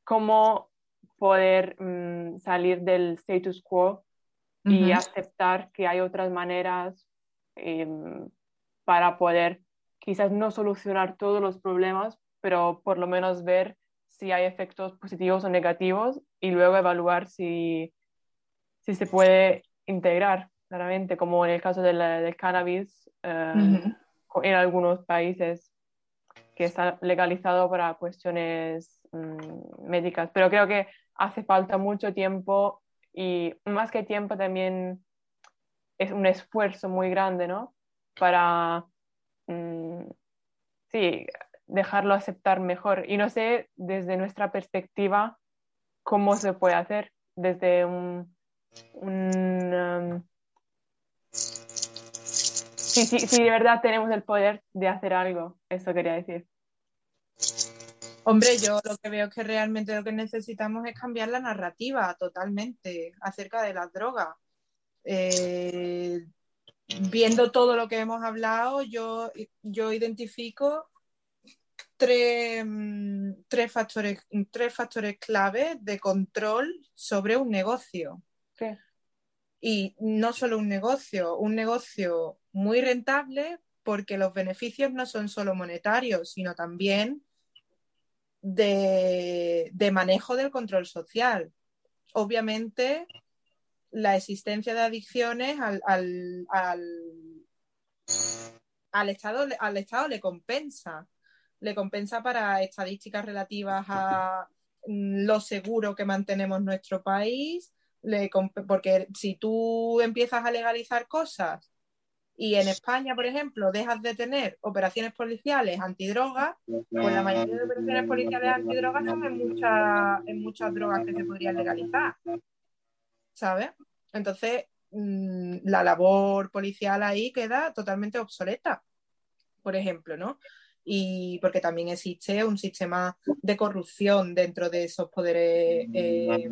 cómo poder mm, salir del status quo y aceptar que hay otras maneras em, para poder quizás no solucionar todos los problemas, pero por lo menos ver si hay efectos positivos o negativos y luego evaluar si, si se puede integrar, claramente, como en el caso del, cannabis eh, en algunos países que está legalizado para cuestiones mm, médicas. Pero creo que hace falta mucho tiempo y más que tiempo también es un esfuerzo muy grande, ¿no? Para, mm, sí, dejarlo aceptar mejor. Y no sé desde nuestra perspectiva cómo se puede hacer desde un... Um, sí, sí, sí, de verdad tenemos el poder de hacer algo, eso quería decir. Hombre, yo lo que veo es que realmente lo que necesitamos es cambiar la narrativa totalmente acerca de las drogas. Eh, viendo todo lo que hemos hablado, yo, yo identifico tres, mm, tres, factores, tres factores clave de control sobre un negocio. Y no solo un negocio, un negocio muy rentable porque los beneficios no son solo monetarios, sino también de, manejo del control social. Obviamente, la existencia de adicciones al, al, estado, al Estado le compensa. Le compensa para estadísticas relativas a mm, lo seguro que mantenemos nuestro país, porque si tú empiezas a legalizar cosas y en España, por ejemplo, dejas de tener operaciones policiales antidrogas, pues la mayoría de operaciones policiales antidrogas son en, en muchas drogas que se podrían legalizar. ¿Sabes? Entonces, mm, la labor policial ahí queda totalmente obsoleta, por ejemplo, ¿no? Y porque también existe un sistema de corrupción dentro de esos poderes. Eh,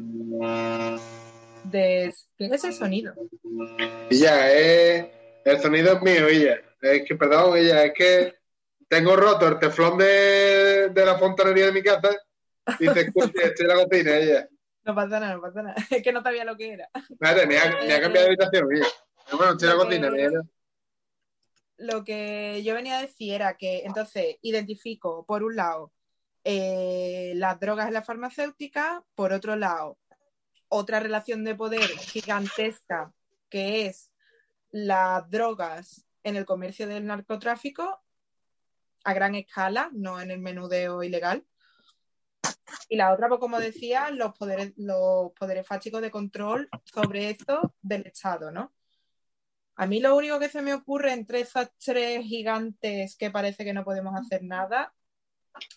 de... ¿Qué es ese sonido? Ya, eh el sonido es mío, ella. Es que, perdón, ella, es que tengo roto el teflón de, de la fontanería de mi casa y te escucha, estoy en la cocina, ella. No pasa nada, no pasa nada. Es que no sabía lo que era. Espérate, me ha, me ha cambiado de habitación, ella. Bueno, estoy en la cocina, ella. Lo que yo venía a decir era que, entonces, identifico, por un lado, eh, las drogas en la farmacéutica, por otro lado, otra relación de poder gigantesca que es las drogas en el comercio del narcotráfico a gran escala, no en el menudeo ilegal. Y la otra, pues como decía, los poderes, los poderes fácticos de control sobre esto del Estado, ¿no? A mí lo único que se me ocurre entre esas tres gigantes que parece que no podemos hacer nada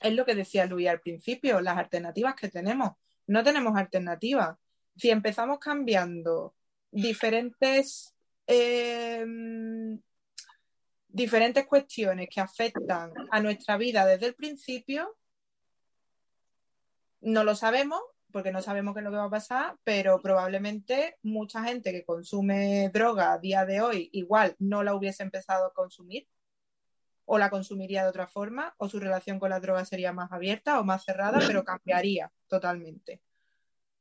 es lo que decía Luis al principio, las alternativas que tenemos. No tenemos alternativas. Si empezamos cambiando diferentes Em, diferentes cuestiones que afectan a nuestra vida desde el principio, no lo sabemos, porque no sabemos qué es lo que va a pasar, pero probablemente mucha gente que consume droga a día de hoy igual no la hubiese empezado a consumir o la consumiría de otra forma o su relación con la droga sería más abierta o más cerrada, pero cambiaría totalmente.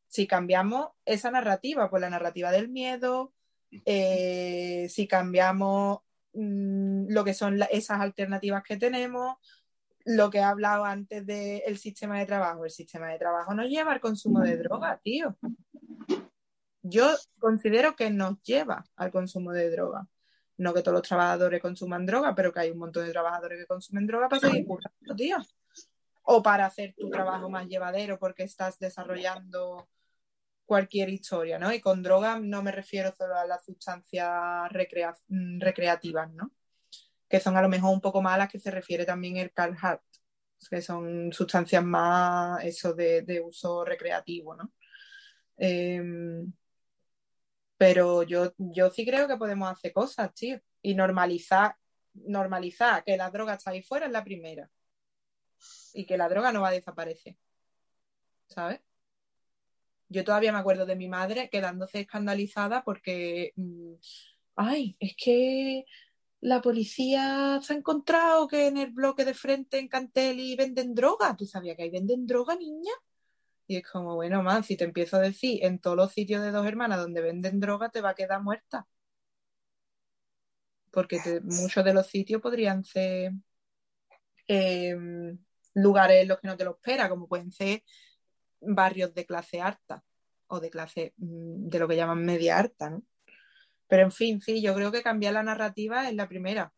Si cambiamos esa narrativa, pues la narrativa del miedo, eh, si cambiamos mm, lo que son esas alternativas que tenemos, lo que he hablado antes del sistema de trabajo. El sistema de trabajo nos lleva al consumo de droga, tío. Yo considero que nos lleva al consumo de droga. No que todos los trabajadores consuman droga, pero que hay un montón de trabajadores que consumen droga para seguir currando, tío. O para hacer tu trabajo más llevadero porque estás desarrollando cualquier historia, ¿no? Y con droga no me refiero solo a las sustancias mm, recreativas, ¿no? Que son a lo mejor un poco más a las que se refiere también el Carl Hart, que son sustancias más eso de, uso recreativo, ¿no? Em, pero yo, yo sí creo que podemos hacer cosas, tío. Y normalizar, normalizar que la droga está ahí fuera es la primera. Y que la droga no va a desaparecer. ¿Sabes? Yo todavía me acuerdo de mi madre quedándose escandalizada porque, mm, ay, es que la policía se ha encontrado que en el bloque de frente en Canteli venden droga. ¿Tú sabías que ahí venden droga, niña? Y es como, bueno, man, si te empiezo a decir en todos los sitios de dos hermanas donde venden droga, te va a quedar muerta. Porque muchos de los sitios podrían ser em, lugares en los que no te lo espera, como pueden ser barrios de clase alta o de clase mm, de lo que llaman media alta, ¿no? Pero en fin, sí, yo creo que cambiar la narrativa es la primera.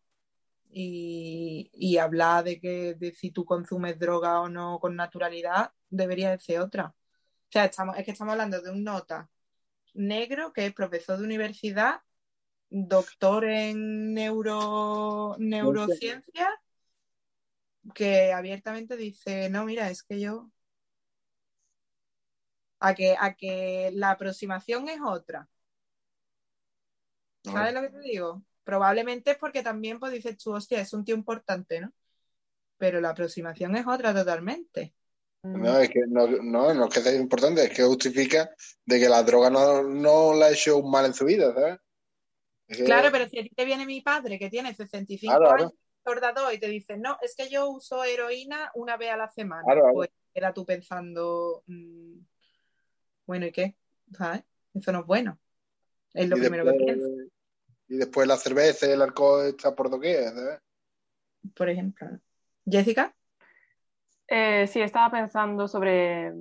Y, hablar de que de si tú consumes droga o no con naturalidad debería de ser otra. O sea, estamos, es que estamos hablando de un nota negro que es profesor de universidad, doctor en neuro, neurociencia, que abiertamente dice, no, mira, es que yo... A que, a que la aproximación es otra ¿Sabes lo que te digo? Probablemente es porque también pues dices tú, hostia, es un tío importante, ¿no? Pero la aproximación es otra totalmente. No, es que no, no, es que sea importante, es que justifica de que la droga no, no le ha hecho un mal en su vida, ¿sabes? Claro, pero si a ti te viene mi padre que tiene 65 años, soldador, y te dice, no, es que yo uso heroína una vez a la semana, pues era tú pensando, mm, bueno, ¿y qué? ¿Sabes? Eso no es bueno. Es lo primero que pienso. Y después la cerveza y el alcohol está por doquier, Por ejemplo. Jessica. Eh, sí, estaba pensando sobre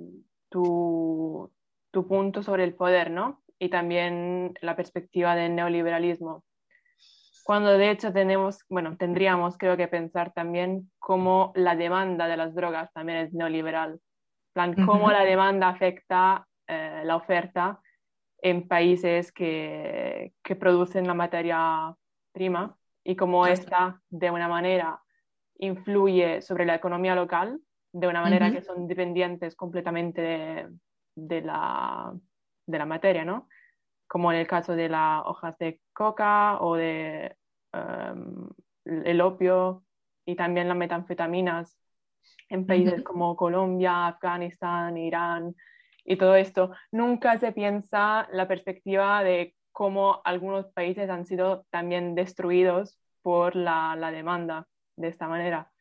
tu, tu punto sobre el poder, ¿no? Y también la perspectiva del neoliberalismo. Cuando de hecho tenemos, bueno, tendríamos creo que pensar también cómo la demanda de las drogas también es neoliberal. plan, cómo la demanda afecta eh, la oferta en países que, que producen la materia prima y cómo esta de una manera influye sobre la economía local, de una manera que son dependientes completamente de, de, la, de, la, materia, ¿no? Como en el caso de las hojas de coca o de um, el opio y también las metanfetaminas en países como Colombia, Afganistán, Irán, y todo esto, nunca se piensa la perspectiva de cómo algunos países han sido también destruidos por la, demanda de esta manera.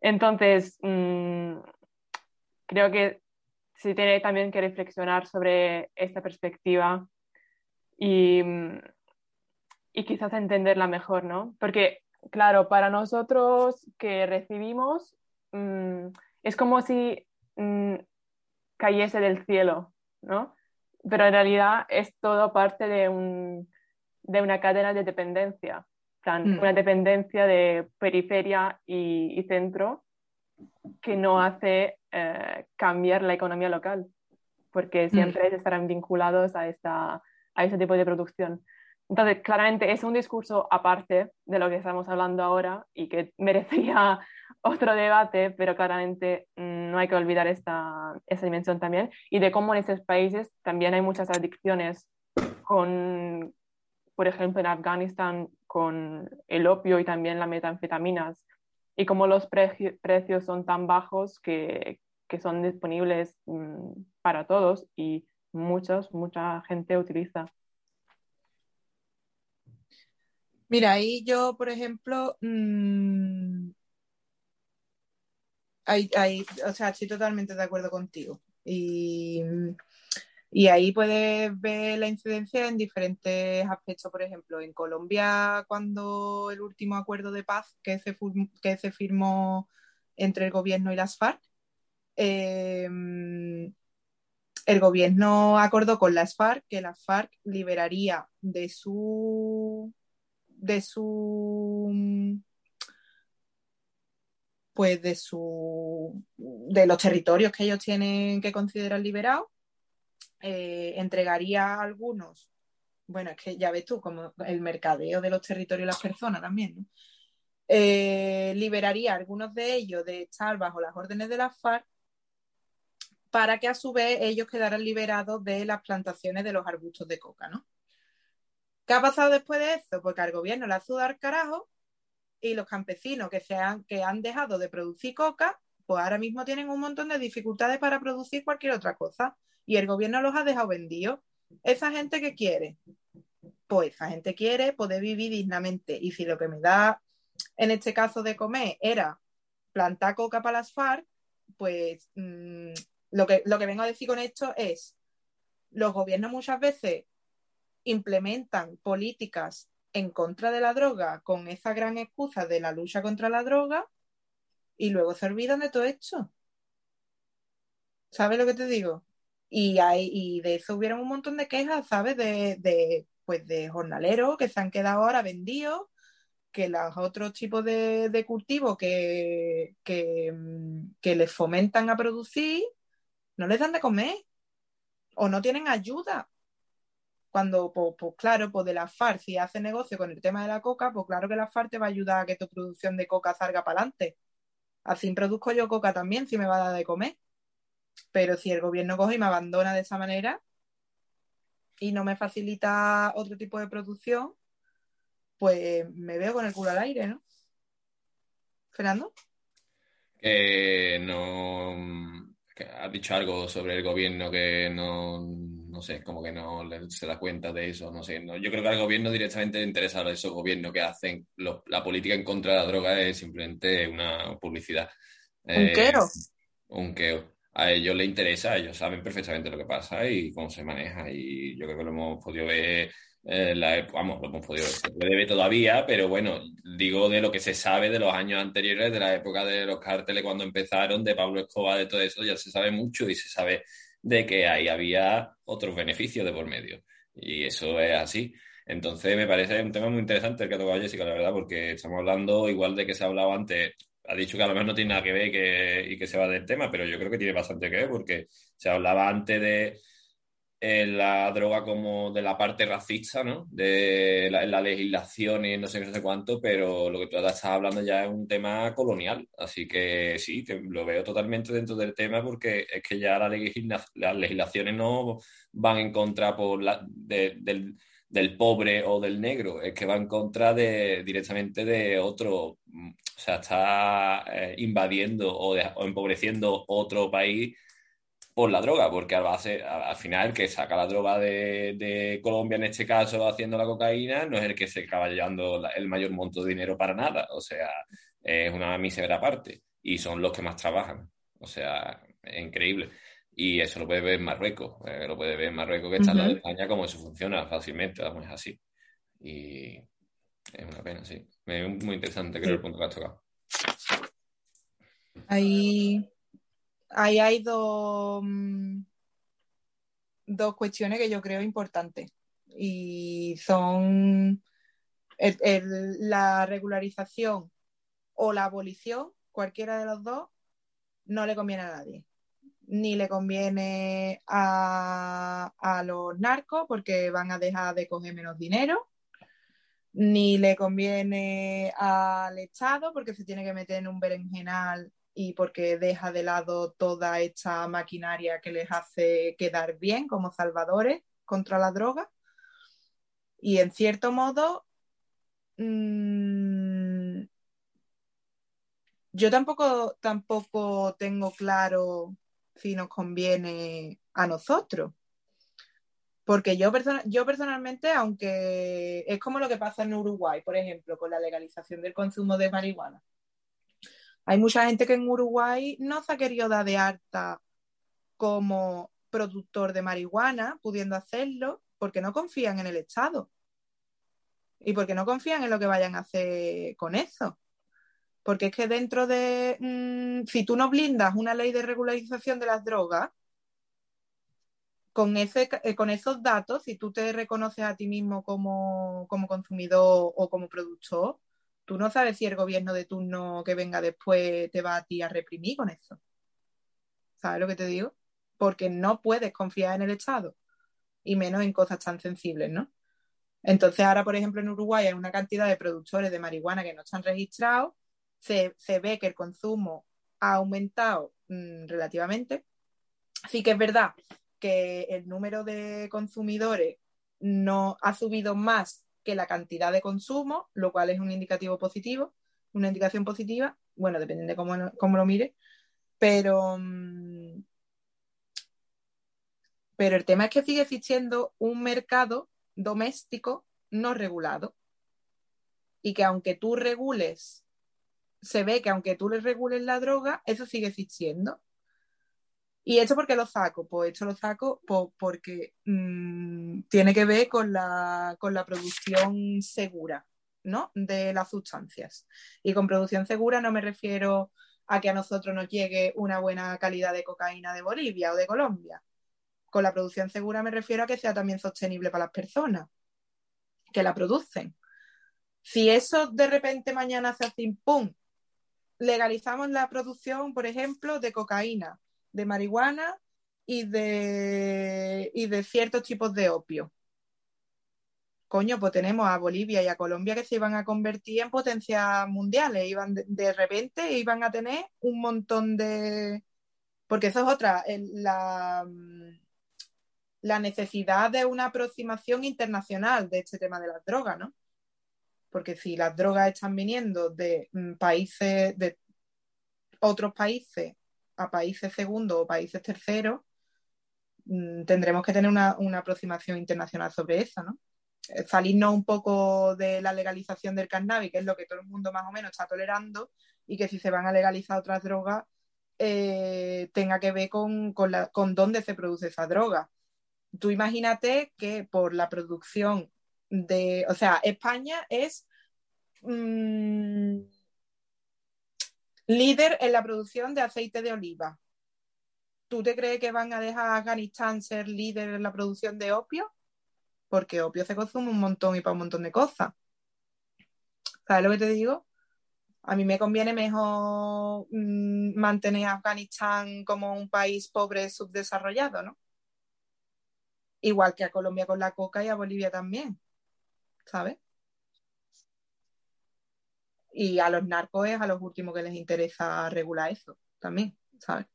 Entonces, mm, creo que se tiene también que reflexionar sobre esta perspectiva y, y quizás entenderla mejor, ¿no? Porque, claro, para nosotros que recibimos, mm, es como si mm, cayese del cielo, ¿no? Pero en realidad es todo parte de, un, de una cadena de dependencia, mm. una dependencia de periferia y, centro que no hace eh, cambiar la economía local, porque mm. siempre estarán vinculados a, esta, a ese tipo de producción. Entonces, claramente es un discurso aparte de lo que estamos hablando ahora y que merecería otro debate, pero claramente mm, no hay que olvidar esta, esa dimensión también y de cómo en esos países también hay muchas adicciones con, por ejemplo, en Afganistán con el opio y también las metanfetaminas y cómo los precios son tan bajos que, que son disponibles mm, para todos y muchos, mucha gente utiliza. Mira, ahí yo, por ejemplo, mmm, o sea, estoy totalmente de acuerdo contigo. Y, y ahí puedes ver la incidencia en diferentes aspectos. Por ejemplo, en Colombia, cuando el último acuerdo de paz que se, que se firmó entre el gobierno y las FARC, em, el gobierno acordó con las FARC que las FARC liberaría de su de su pues de su de los territorios que ellos tienen que considerar liberados eh, entregaría algunos bueno es que ya ves tú como el mercadeo de los territorios y las personas también eh, liberaría algunos de ellos de estar bajo las órdenes de la FARC para que a su vez ellos quedaran liberados de las plantaciones de los arbustos de coca, ¿no? ¿Qué ha pasado después de eso? Porque al gobierno le ha sudado carajo y los campesinos que, se han, que han dejado de producir coca, pues ahora mismo tienen un montón de dificultades para producir cualquier otra cosa y el gobierno los ha dejado vendidos. ¿Esa gente que quiere? pues esa gente quiere poder vivir dignamente. Y si lo que me da, en este caso de comer, era plantar coca para las FARC, pues mm, lo, que, lo que vengo a decir con esto es, los gobiernos muchas veces implementan políticas en contra de la droga con esa gran excusa de la lucha contra la droga y luego se olvidan de todo esto. ¿Sabes lo que te digo? Y, hay, y de eso hubieron un montón de quejas, ¿sabes? De, de, pues de jornaleros que se han quedado ahora vendidos, que los otros tipos de, de cultivos que, que, que les fomentan a producir no les dan de comer o no tienen ayuda cuando, pues, pues, claro, pues de la FARC, si hace negocio con el tema de la coca, pues claro que la FARC te va a ayudar a que tu producción de coca salga para adelante. Así produzco yo coca también, si me va a dar de comer. Pero si el gobierno coge y me abandona de esa manera y no me facilita otro tipo de producción, pues me veo con el culo al aire, ¿no? Fernando. Que no. Has dicho algo sobre el gobierno que no no sé, como que no se da cuenta de eso, no sé. yo creo que al gobierno directamente le interesa a esos gobiernos que hacen la política en contra de la droga es simplemente una publicidad. Un eh, queo. Un queo. A ellos les interesa, ellos saben perfectamente lo que pasa y cómo se maneja. Y yo creo que lo hemos podido ver eh, la, vamos, lo hemos podido ver, se puede ver todavía, pero bueno, digo de lo que se sabe de los años anteriores, de la época de los cárteles cuando empezaron, de Pablo Escobar, de todo eso, ya se sabe mucho y se sabe de que ahí había otros beneficios de por medio. Y eso es así. Entonces me parece un tema muy interesante el que ha tocado Jessica, la verdad, porque estamos hablando igual de que se ha hablado antes. Ha dicho que a lo mejor no tiene nada que ver que, y que se va del tema, pero yo creo que tiene bastante que ver porque se hablaba antes de la droga como de la parte racista, ¿no? De la, legislación y no sé qué, no sé cuánto, pero lo que tú estás hablando ya es un tema colonial. Así que sí, que lo veo totalmente dentro del tema porque es que ya la las legislaciones no van en contra por la, del, pobre o del negro, es que va en contra de, directamente de otro, o sea, está eh, invadiendo o, o empobreciendo otro país por la droga, porque al, base, al final el que saca la droga de, Colombia, en este caso haciendo la cocaína, no es el que se acaba llevando el mayor monto de dinero para nada, o sea, es una mísera parte y son los que más trabajan, o sea, es increíble. Y eso lo puede ver en Marruecos, eh, lo puede ver en Marruecos que está en la de España, como eso funciona fácilmente, vamos, es así. Y es una pena, sí. Es muy interesante, creo, el punto que has tocado. Ahí ahí hay dos, mm, dos cuestiones que yo creo importantes y son la regularización o la abolición, cualquiera de los dos, no le conviene a nadie. Ni le conviene a, a los narcos porque van a dejar de coger menos dinero, ni le conviene al Estado porque se tiene que meter en un berenjenal y porque deja de lado toda esta maquinaria que les hace quedar bien como salvadores contra la droga. Y en cierto modo, mmm, yo tampoco, tampoco tengo claro si nos conviene a nosotros. Porque yo, yo personalmente, aunque es como lo que pasa en Uruguay, por ejemplo, con la legalización del consumo de marihuana hay mucha gente que en Uruguay no se ha querido dar de alta como productor de marihuana, pudiendo hacerlo, porque no confían en el Estado. Y porque no confían en lo que vayan a hacer con eso. Porque es que dentro de, mm, si tú no blindas una ley de regularización de las drogas, con, ese, eh, con esos datos, si tú te reconoces a ti mismo como, como consumidor o como productor, tú no sabes si el gobierno de turno que venga después te va a ti a reprimir con eso. ¿Sabes lo que te digo? Porque no puedes confiar en el Estado y menos en cosas tan sensibles, ¿no? Entonces ahora, por ejemplo, en Uruguay hay una cantidad de productores de marihuana que no están registrados, se, ve que el consumo ha aumentado mm, relativamente. Sí que es verdad que el número de consumidores no ha subido más que la cantidad de consumo, lo cual es un indicativo positivo, una indicación positiva, bueno, depende de cómo, lo mire, pero, mm, pero el tema es que sigue existiendo un mercado doméstico no regulado. Y que aunque tú regules, se ve que aunque tú le regules la droga, eso sigue existiendo. ¿Y esto por qué lo saco? Pues esto lo saco porque mm, tiene que ver con la, con la producción segura ¿no? de las sustancias. Y con producción segura no me refiero a que a nosotros nos llegue una buena calidad de cocaína de Bolivia o de Colombia. Con la producción segura me refiero a que sea también sostenible para las personas que la producen. Si eso de repente mañana hace así, ¡pum! Legalizamos la producción, por ejemplo, de cocaína de marihuana y de, y de ciertos tipos de opio. Coño, pues tenemos a Bolivia y a Colombia que se iban a convertir en potencias mundiales. Iban de, repente iban a tener un montón de. Porque eso es otra, la, la necesidad de una aproximación internacional de este tema de las drogas, ¿no? Porque si las drogas están viniendo de mm, países, de otros países a países segundos o países terceros, mm, tendremos que tener una, aproximación internacional sobre eso, ¿no? Eh, salirnos un poco de la legalización del cannabis, que es lo que todo el mundo más o menos está tolerando, y que si se van a legalizar otras drogas, eh, tenga que ver con, con, dónde se produce esa droga. Tú imagínate que por la producción de, o sea, España es mm, líder en la producción de aceite de oliva. ¿Tú te crees que van a dejar a Afganistán ser líder en la producción de opio? Porque opio se consume un montón y para un montón de cosas. ¿Sabes lo que te digo? A mí me conviene mejor mm, mantener a Afganistán como un país pobre subdesarrollado, ¿no? Igual que a Colombia con la coca y a Bolivia también, ¿sabes? Y a los narcos es a los últimos que les interesa regular eso también, ¿sabes?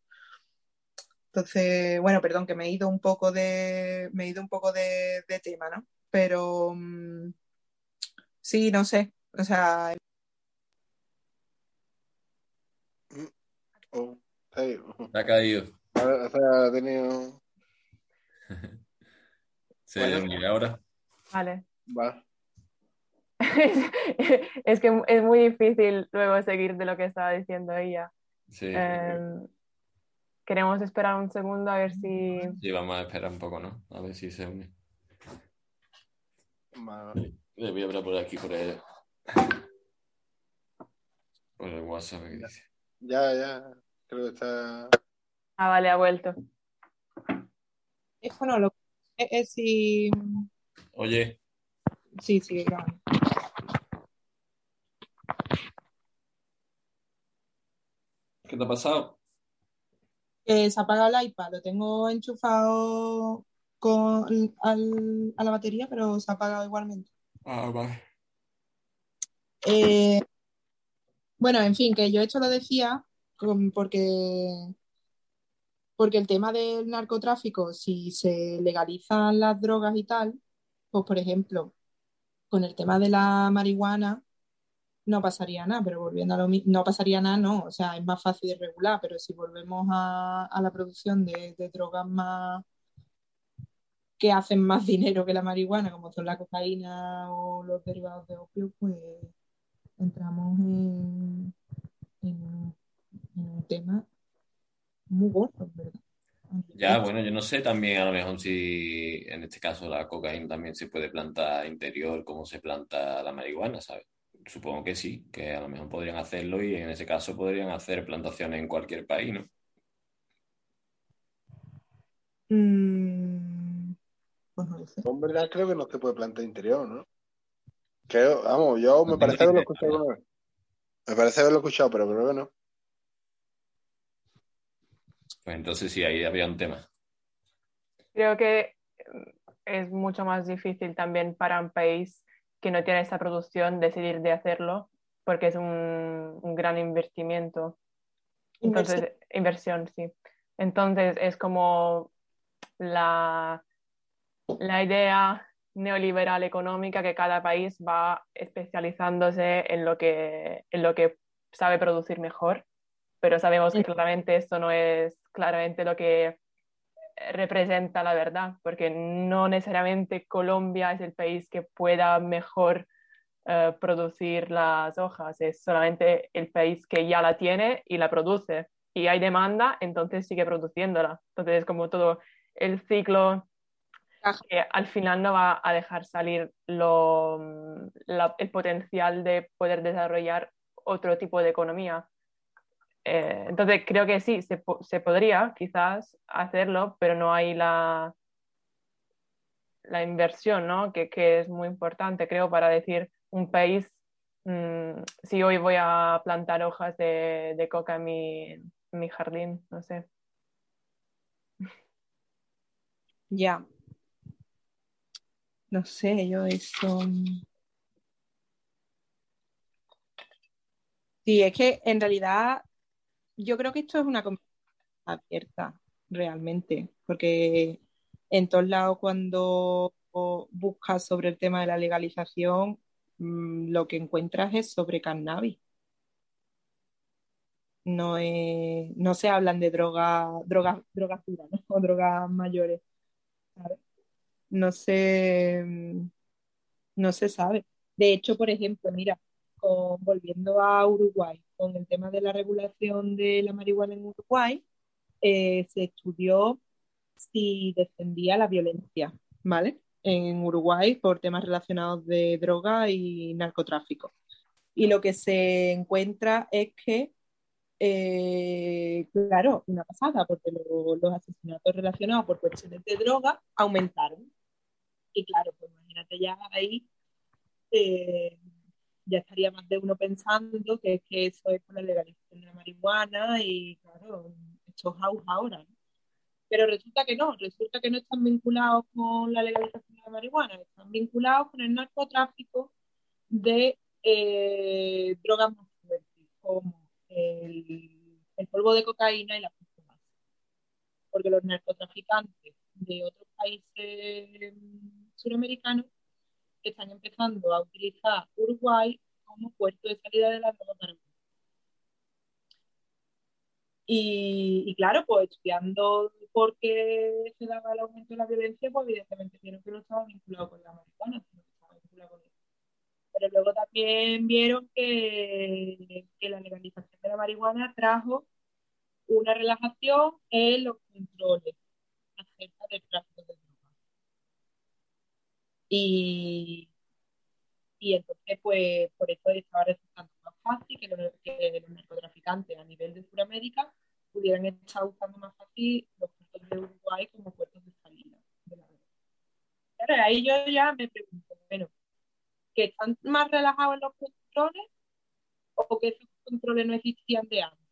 Entonces, bueno, perdón, que me he ido un poco de, me he ido un poco de, tema, ¿no? Pero mm, sí, no sé, o sea... Oh, ha caído. Ha, tenido... ¿Se bueno. ahora? Vale. Va. es que es muy difícil luego seguir de lo que estaba diciendo ella. Sí. Em, queremos esperar un segundo a ver si. Sí, vamos a esperar un poco, ¿no? A ver si se une. Le voy a hablar por aquí, por el, por el WhatsApp que dice. Ya, ya. Creo que está. Ah, vale, ha vuelto. Es bueno, lo es si. Oye. Sí, sí, grabando. ¿Qué te ha pasado? se ha apagado el iPad, lo tengo enchufado con, a la batería, pero se ha apagado igualmente. Ah, vale. Eh, bueno, en fin, que yo esto lo decía porque, porque el tema del narcotráfico, si se legalizan las drogas y tal, pues por ejemplo, con el tema de la marihuana, no pasaría nada, pero volviendo a lo mismo, no pasaría nada, no, o sea, es más fácil de regular, pero si volvemos a, la producción de, drogas más que hacen más dinero que la marihuana, como son la cocaína o los derivados de opio, pues entramos en, un tema muy gordo, ¿verdad? Ya, bueno, yo no sé también a lo mejor si en este caso la cocaína también se puede plantar interior como se planta la marihuana, ¿sabes? Supongo que sí, que a lo mejor podrían hacerlo y en ese caso podrían hacer plantaciones en cualquier país, ¿no? Mm, pues no En verdad creo que no se puede plantar interior, ¿no? Creo, vamos, yo me parece haberlo escuchado Me parece haberlo escuchado, pero creo que no. Pues entonces sí, ahí había un tema. Creo que es mucho más difícil también para un país que no tiene esa producción decidir de hacerlo porque es un, gran invertimiento. Entonces, inversión. sí. Entonces es como la, la idea neoliberal económica que cada país va especializándose en lo que, en lo que sabe producir mejor, pero sabemos que claramente esto no es claramente lo que representa la verdad, porque no necesariamente Colombia es el país que pueda mejor eh, producir las hojas, es solamente el país que ya la tiene y la produce. Y hay demanda, entonces sigue produciéndola. Entonces es como todo el ciclo que al final no va a dejar salir lo, el potencial de poder desarrollar otro tipo de economía. Eh, entonces creo que sí, se, se, podría quizás hacerlo, pero no hay la, la inversión, ¿no? Que, que, es muy importante, creo, para decir un país, mmm, si hoy voy a plantar hojas de, de coca en mi, mi, jardín, no sé. Ya. No sé, yo eso... Sí, es que en realidad yo creo que esto es una conversación abierta, realmente, porque en todos lados cuando buscas sobre el tema de la legalización, mmm, lo que encuentras es sobre cannabis. No, se hablan de drogas droga, droga duras ¿no? o drogas mayores. No se, no se sabe. De hecho, por ejemplo, mira, con, volviendo a Uruguay, con el tema de la regulación de la marihuana en Uruguay, eh, se estudió si defendía la violencia, ¿vale? En Uruguay por temas relacionados de droga y narcotráfico. Y lo que se encuentra es que, eh, claro, una pasada, porque lo, los asesinatos relacionados por cuestiones de droga aumentaron. Y claro, pues imagínate ya ahí, eh, ya estaría más de uno pensando que es que eso es por la legalización de la marihuana y claro, esto es ahora, ¿no? Pero resulta que no, resulta que no están vinculados con la legalización de la marihuana, están vinculados con el narcotráfico de eh, drogas más fuertes, como el, polvo de cocaína y la base. Porque los narcotraficantes de otros países suramericanos están empezando a utilizar Uruguay como puerto de salida de la droga para y, y, claro, pues estudiando por qué se daba el aumento de la violencia, pues evidentemente vieron que no estaba vinculado con la marihuana, sino que estaba vinculado con. Pero luego también vieron que, que la legalización de la marihuana trajo una relajación en los controles acerca del tráfico. Y, y entonces, pues, por eso estaba resultando más fácil que los, narcotraficantes a nivel de Sudamérica pudieran estar usando más fácil los puertos de Uruguay como puertos de salida de la Claro, ahí yo ya me pregunto, bueno, ¿que están más relajados los controles o que esos controles no existían de antes?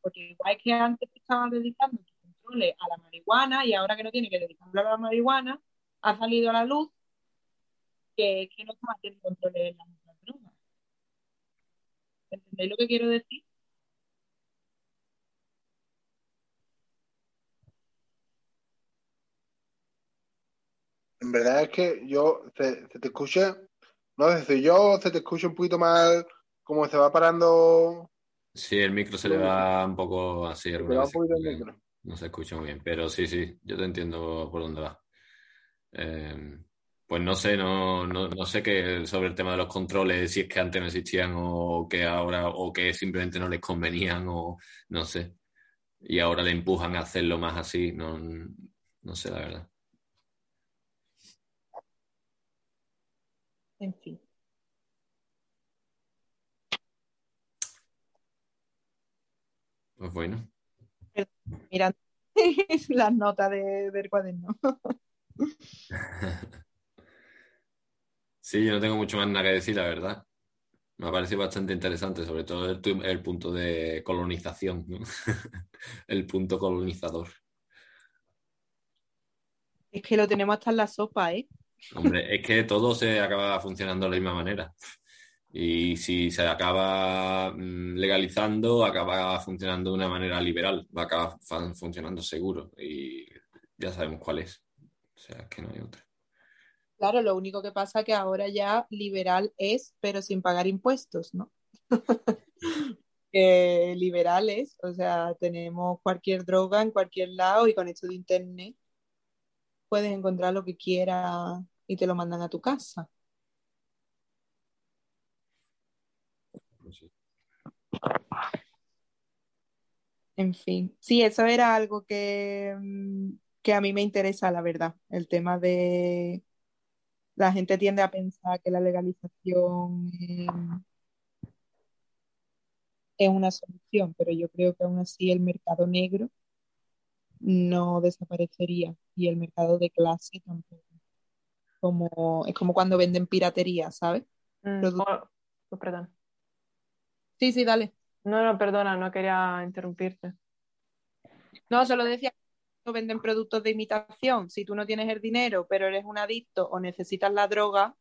Porque igual que antes estaban dedicando controles a la marihuana y ahora que no tiene que dedicarlo a la marihuana, ha salido a la luz que, que no están haciendo controles en las otras drogas. ¿Entendéis lo que quiero decir? En verdad es que yo se, se te escucha, no sé si yo se te escucha un poquito mal, como se va parando. Sí, el micro se le va un poco así. Alguna vez no se escucha muy bien, pero sí, sí, yo te entiendo por dónde va. Eh, pues no sé, no, no, no sé qué sobre el tema de los controles, si es que antes no existían o que ahora, o que simplemente no les convenían, o no sé. Y ahora le empujan a hacerlo más así, no, no sé la verdad. En fin. Pues bueno. Mirando las notas de, del cuaderno. Sí, yo no tengo mucho más nada que decir, la verdad. Me ha parecido bastante interesante, sobre todo el, el punto de colonización, ¿no? el punto colonizador. Es que lo tenemos hasta en la sopa, ¿eh? Hombre, es que todo se acaba funcionando de la misma manera. Y si se acaba mm, legalizando, acaba funcionando de una manera liberal, va a acabar funcionando seguro. Y ya sabemos cuál es. O sea, que no hay otra. Claro, lo único que pasa es que ahora ya liberal es, pero sin pagar impuestos, ¿no? eh, liberales, o sea, tenemos cualquier droga en cualquier lado y con esto de internet puedes encontrar lo que quieras y te lo mandan a tu casa. En fin, sí, eso era algo que, mm, que a mí me interesa, la verdad, el tema de la gente tiende a pensar que la legalización es una solución, pero yo creo que aún así el mercado negro no desaparecería y el mercado de clase tampoco. Como, es como cuando venden piratería, ¿sabes? Mm, oh, oh, perdón. Sí, sí, dale. No, no, perdona, no quería interrumpirte. No, solo decía venden productos de imitación. Si tú no tienes el dinero, pero eres un adicto o necesitas la droga,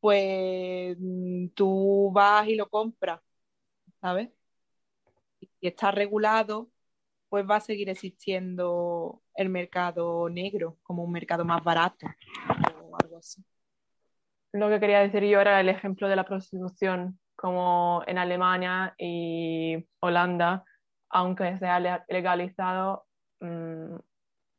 pues mm, tú vas y lo compras, ¿sabes? Y está regulado, pues va a seguir existiendo el mercado negro como un mercado más barato o algo así. Lo que quería decir yo era el ejemplo de la prostitución, como en Alemania y Holanda, aunque sea legalizado, mm,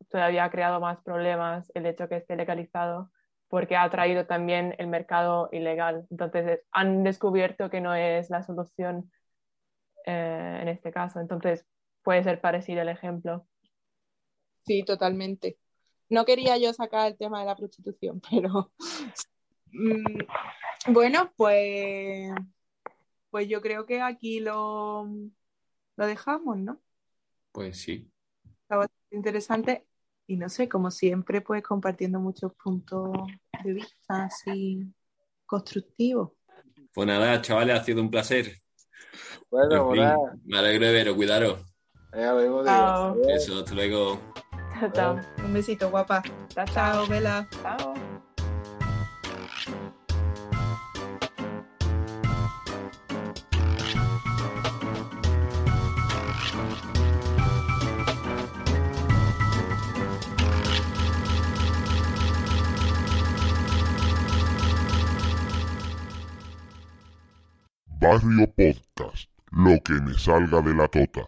todavía ha creado más problemas el hecho que esté legalizado porque ha traído también el mercado ilegal. Entonces han descubierto que no es la solución eh, en este caso. Entonces puede ser parecido el ejemplo. Sí, totalmente. No quería yo sacar el tema de la prostitución, pero mm, bueno, pues, pues yo creo que aquí lo, lo dejamos, ¿no? Pues sí. Está bastante interesante y no sé, como siempre, pues compartiendo muchos puntos de vista así constructivos. Pues nada, chavales, ha sido un placer. Bueno, me alegro de veros, cuidaros. Eso, hasta luego. Chao, Un besito, guapa. Chao, chao, Vela. Chao. Barrio Podcast, lo que me salga de la tota.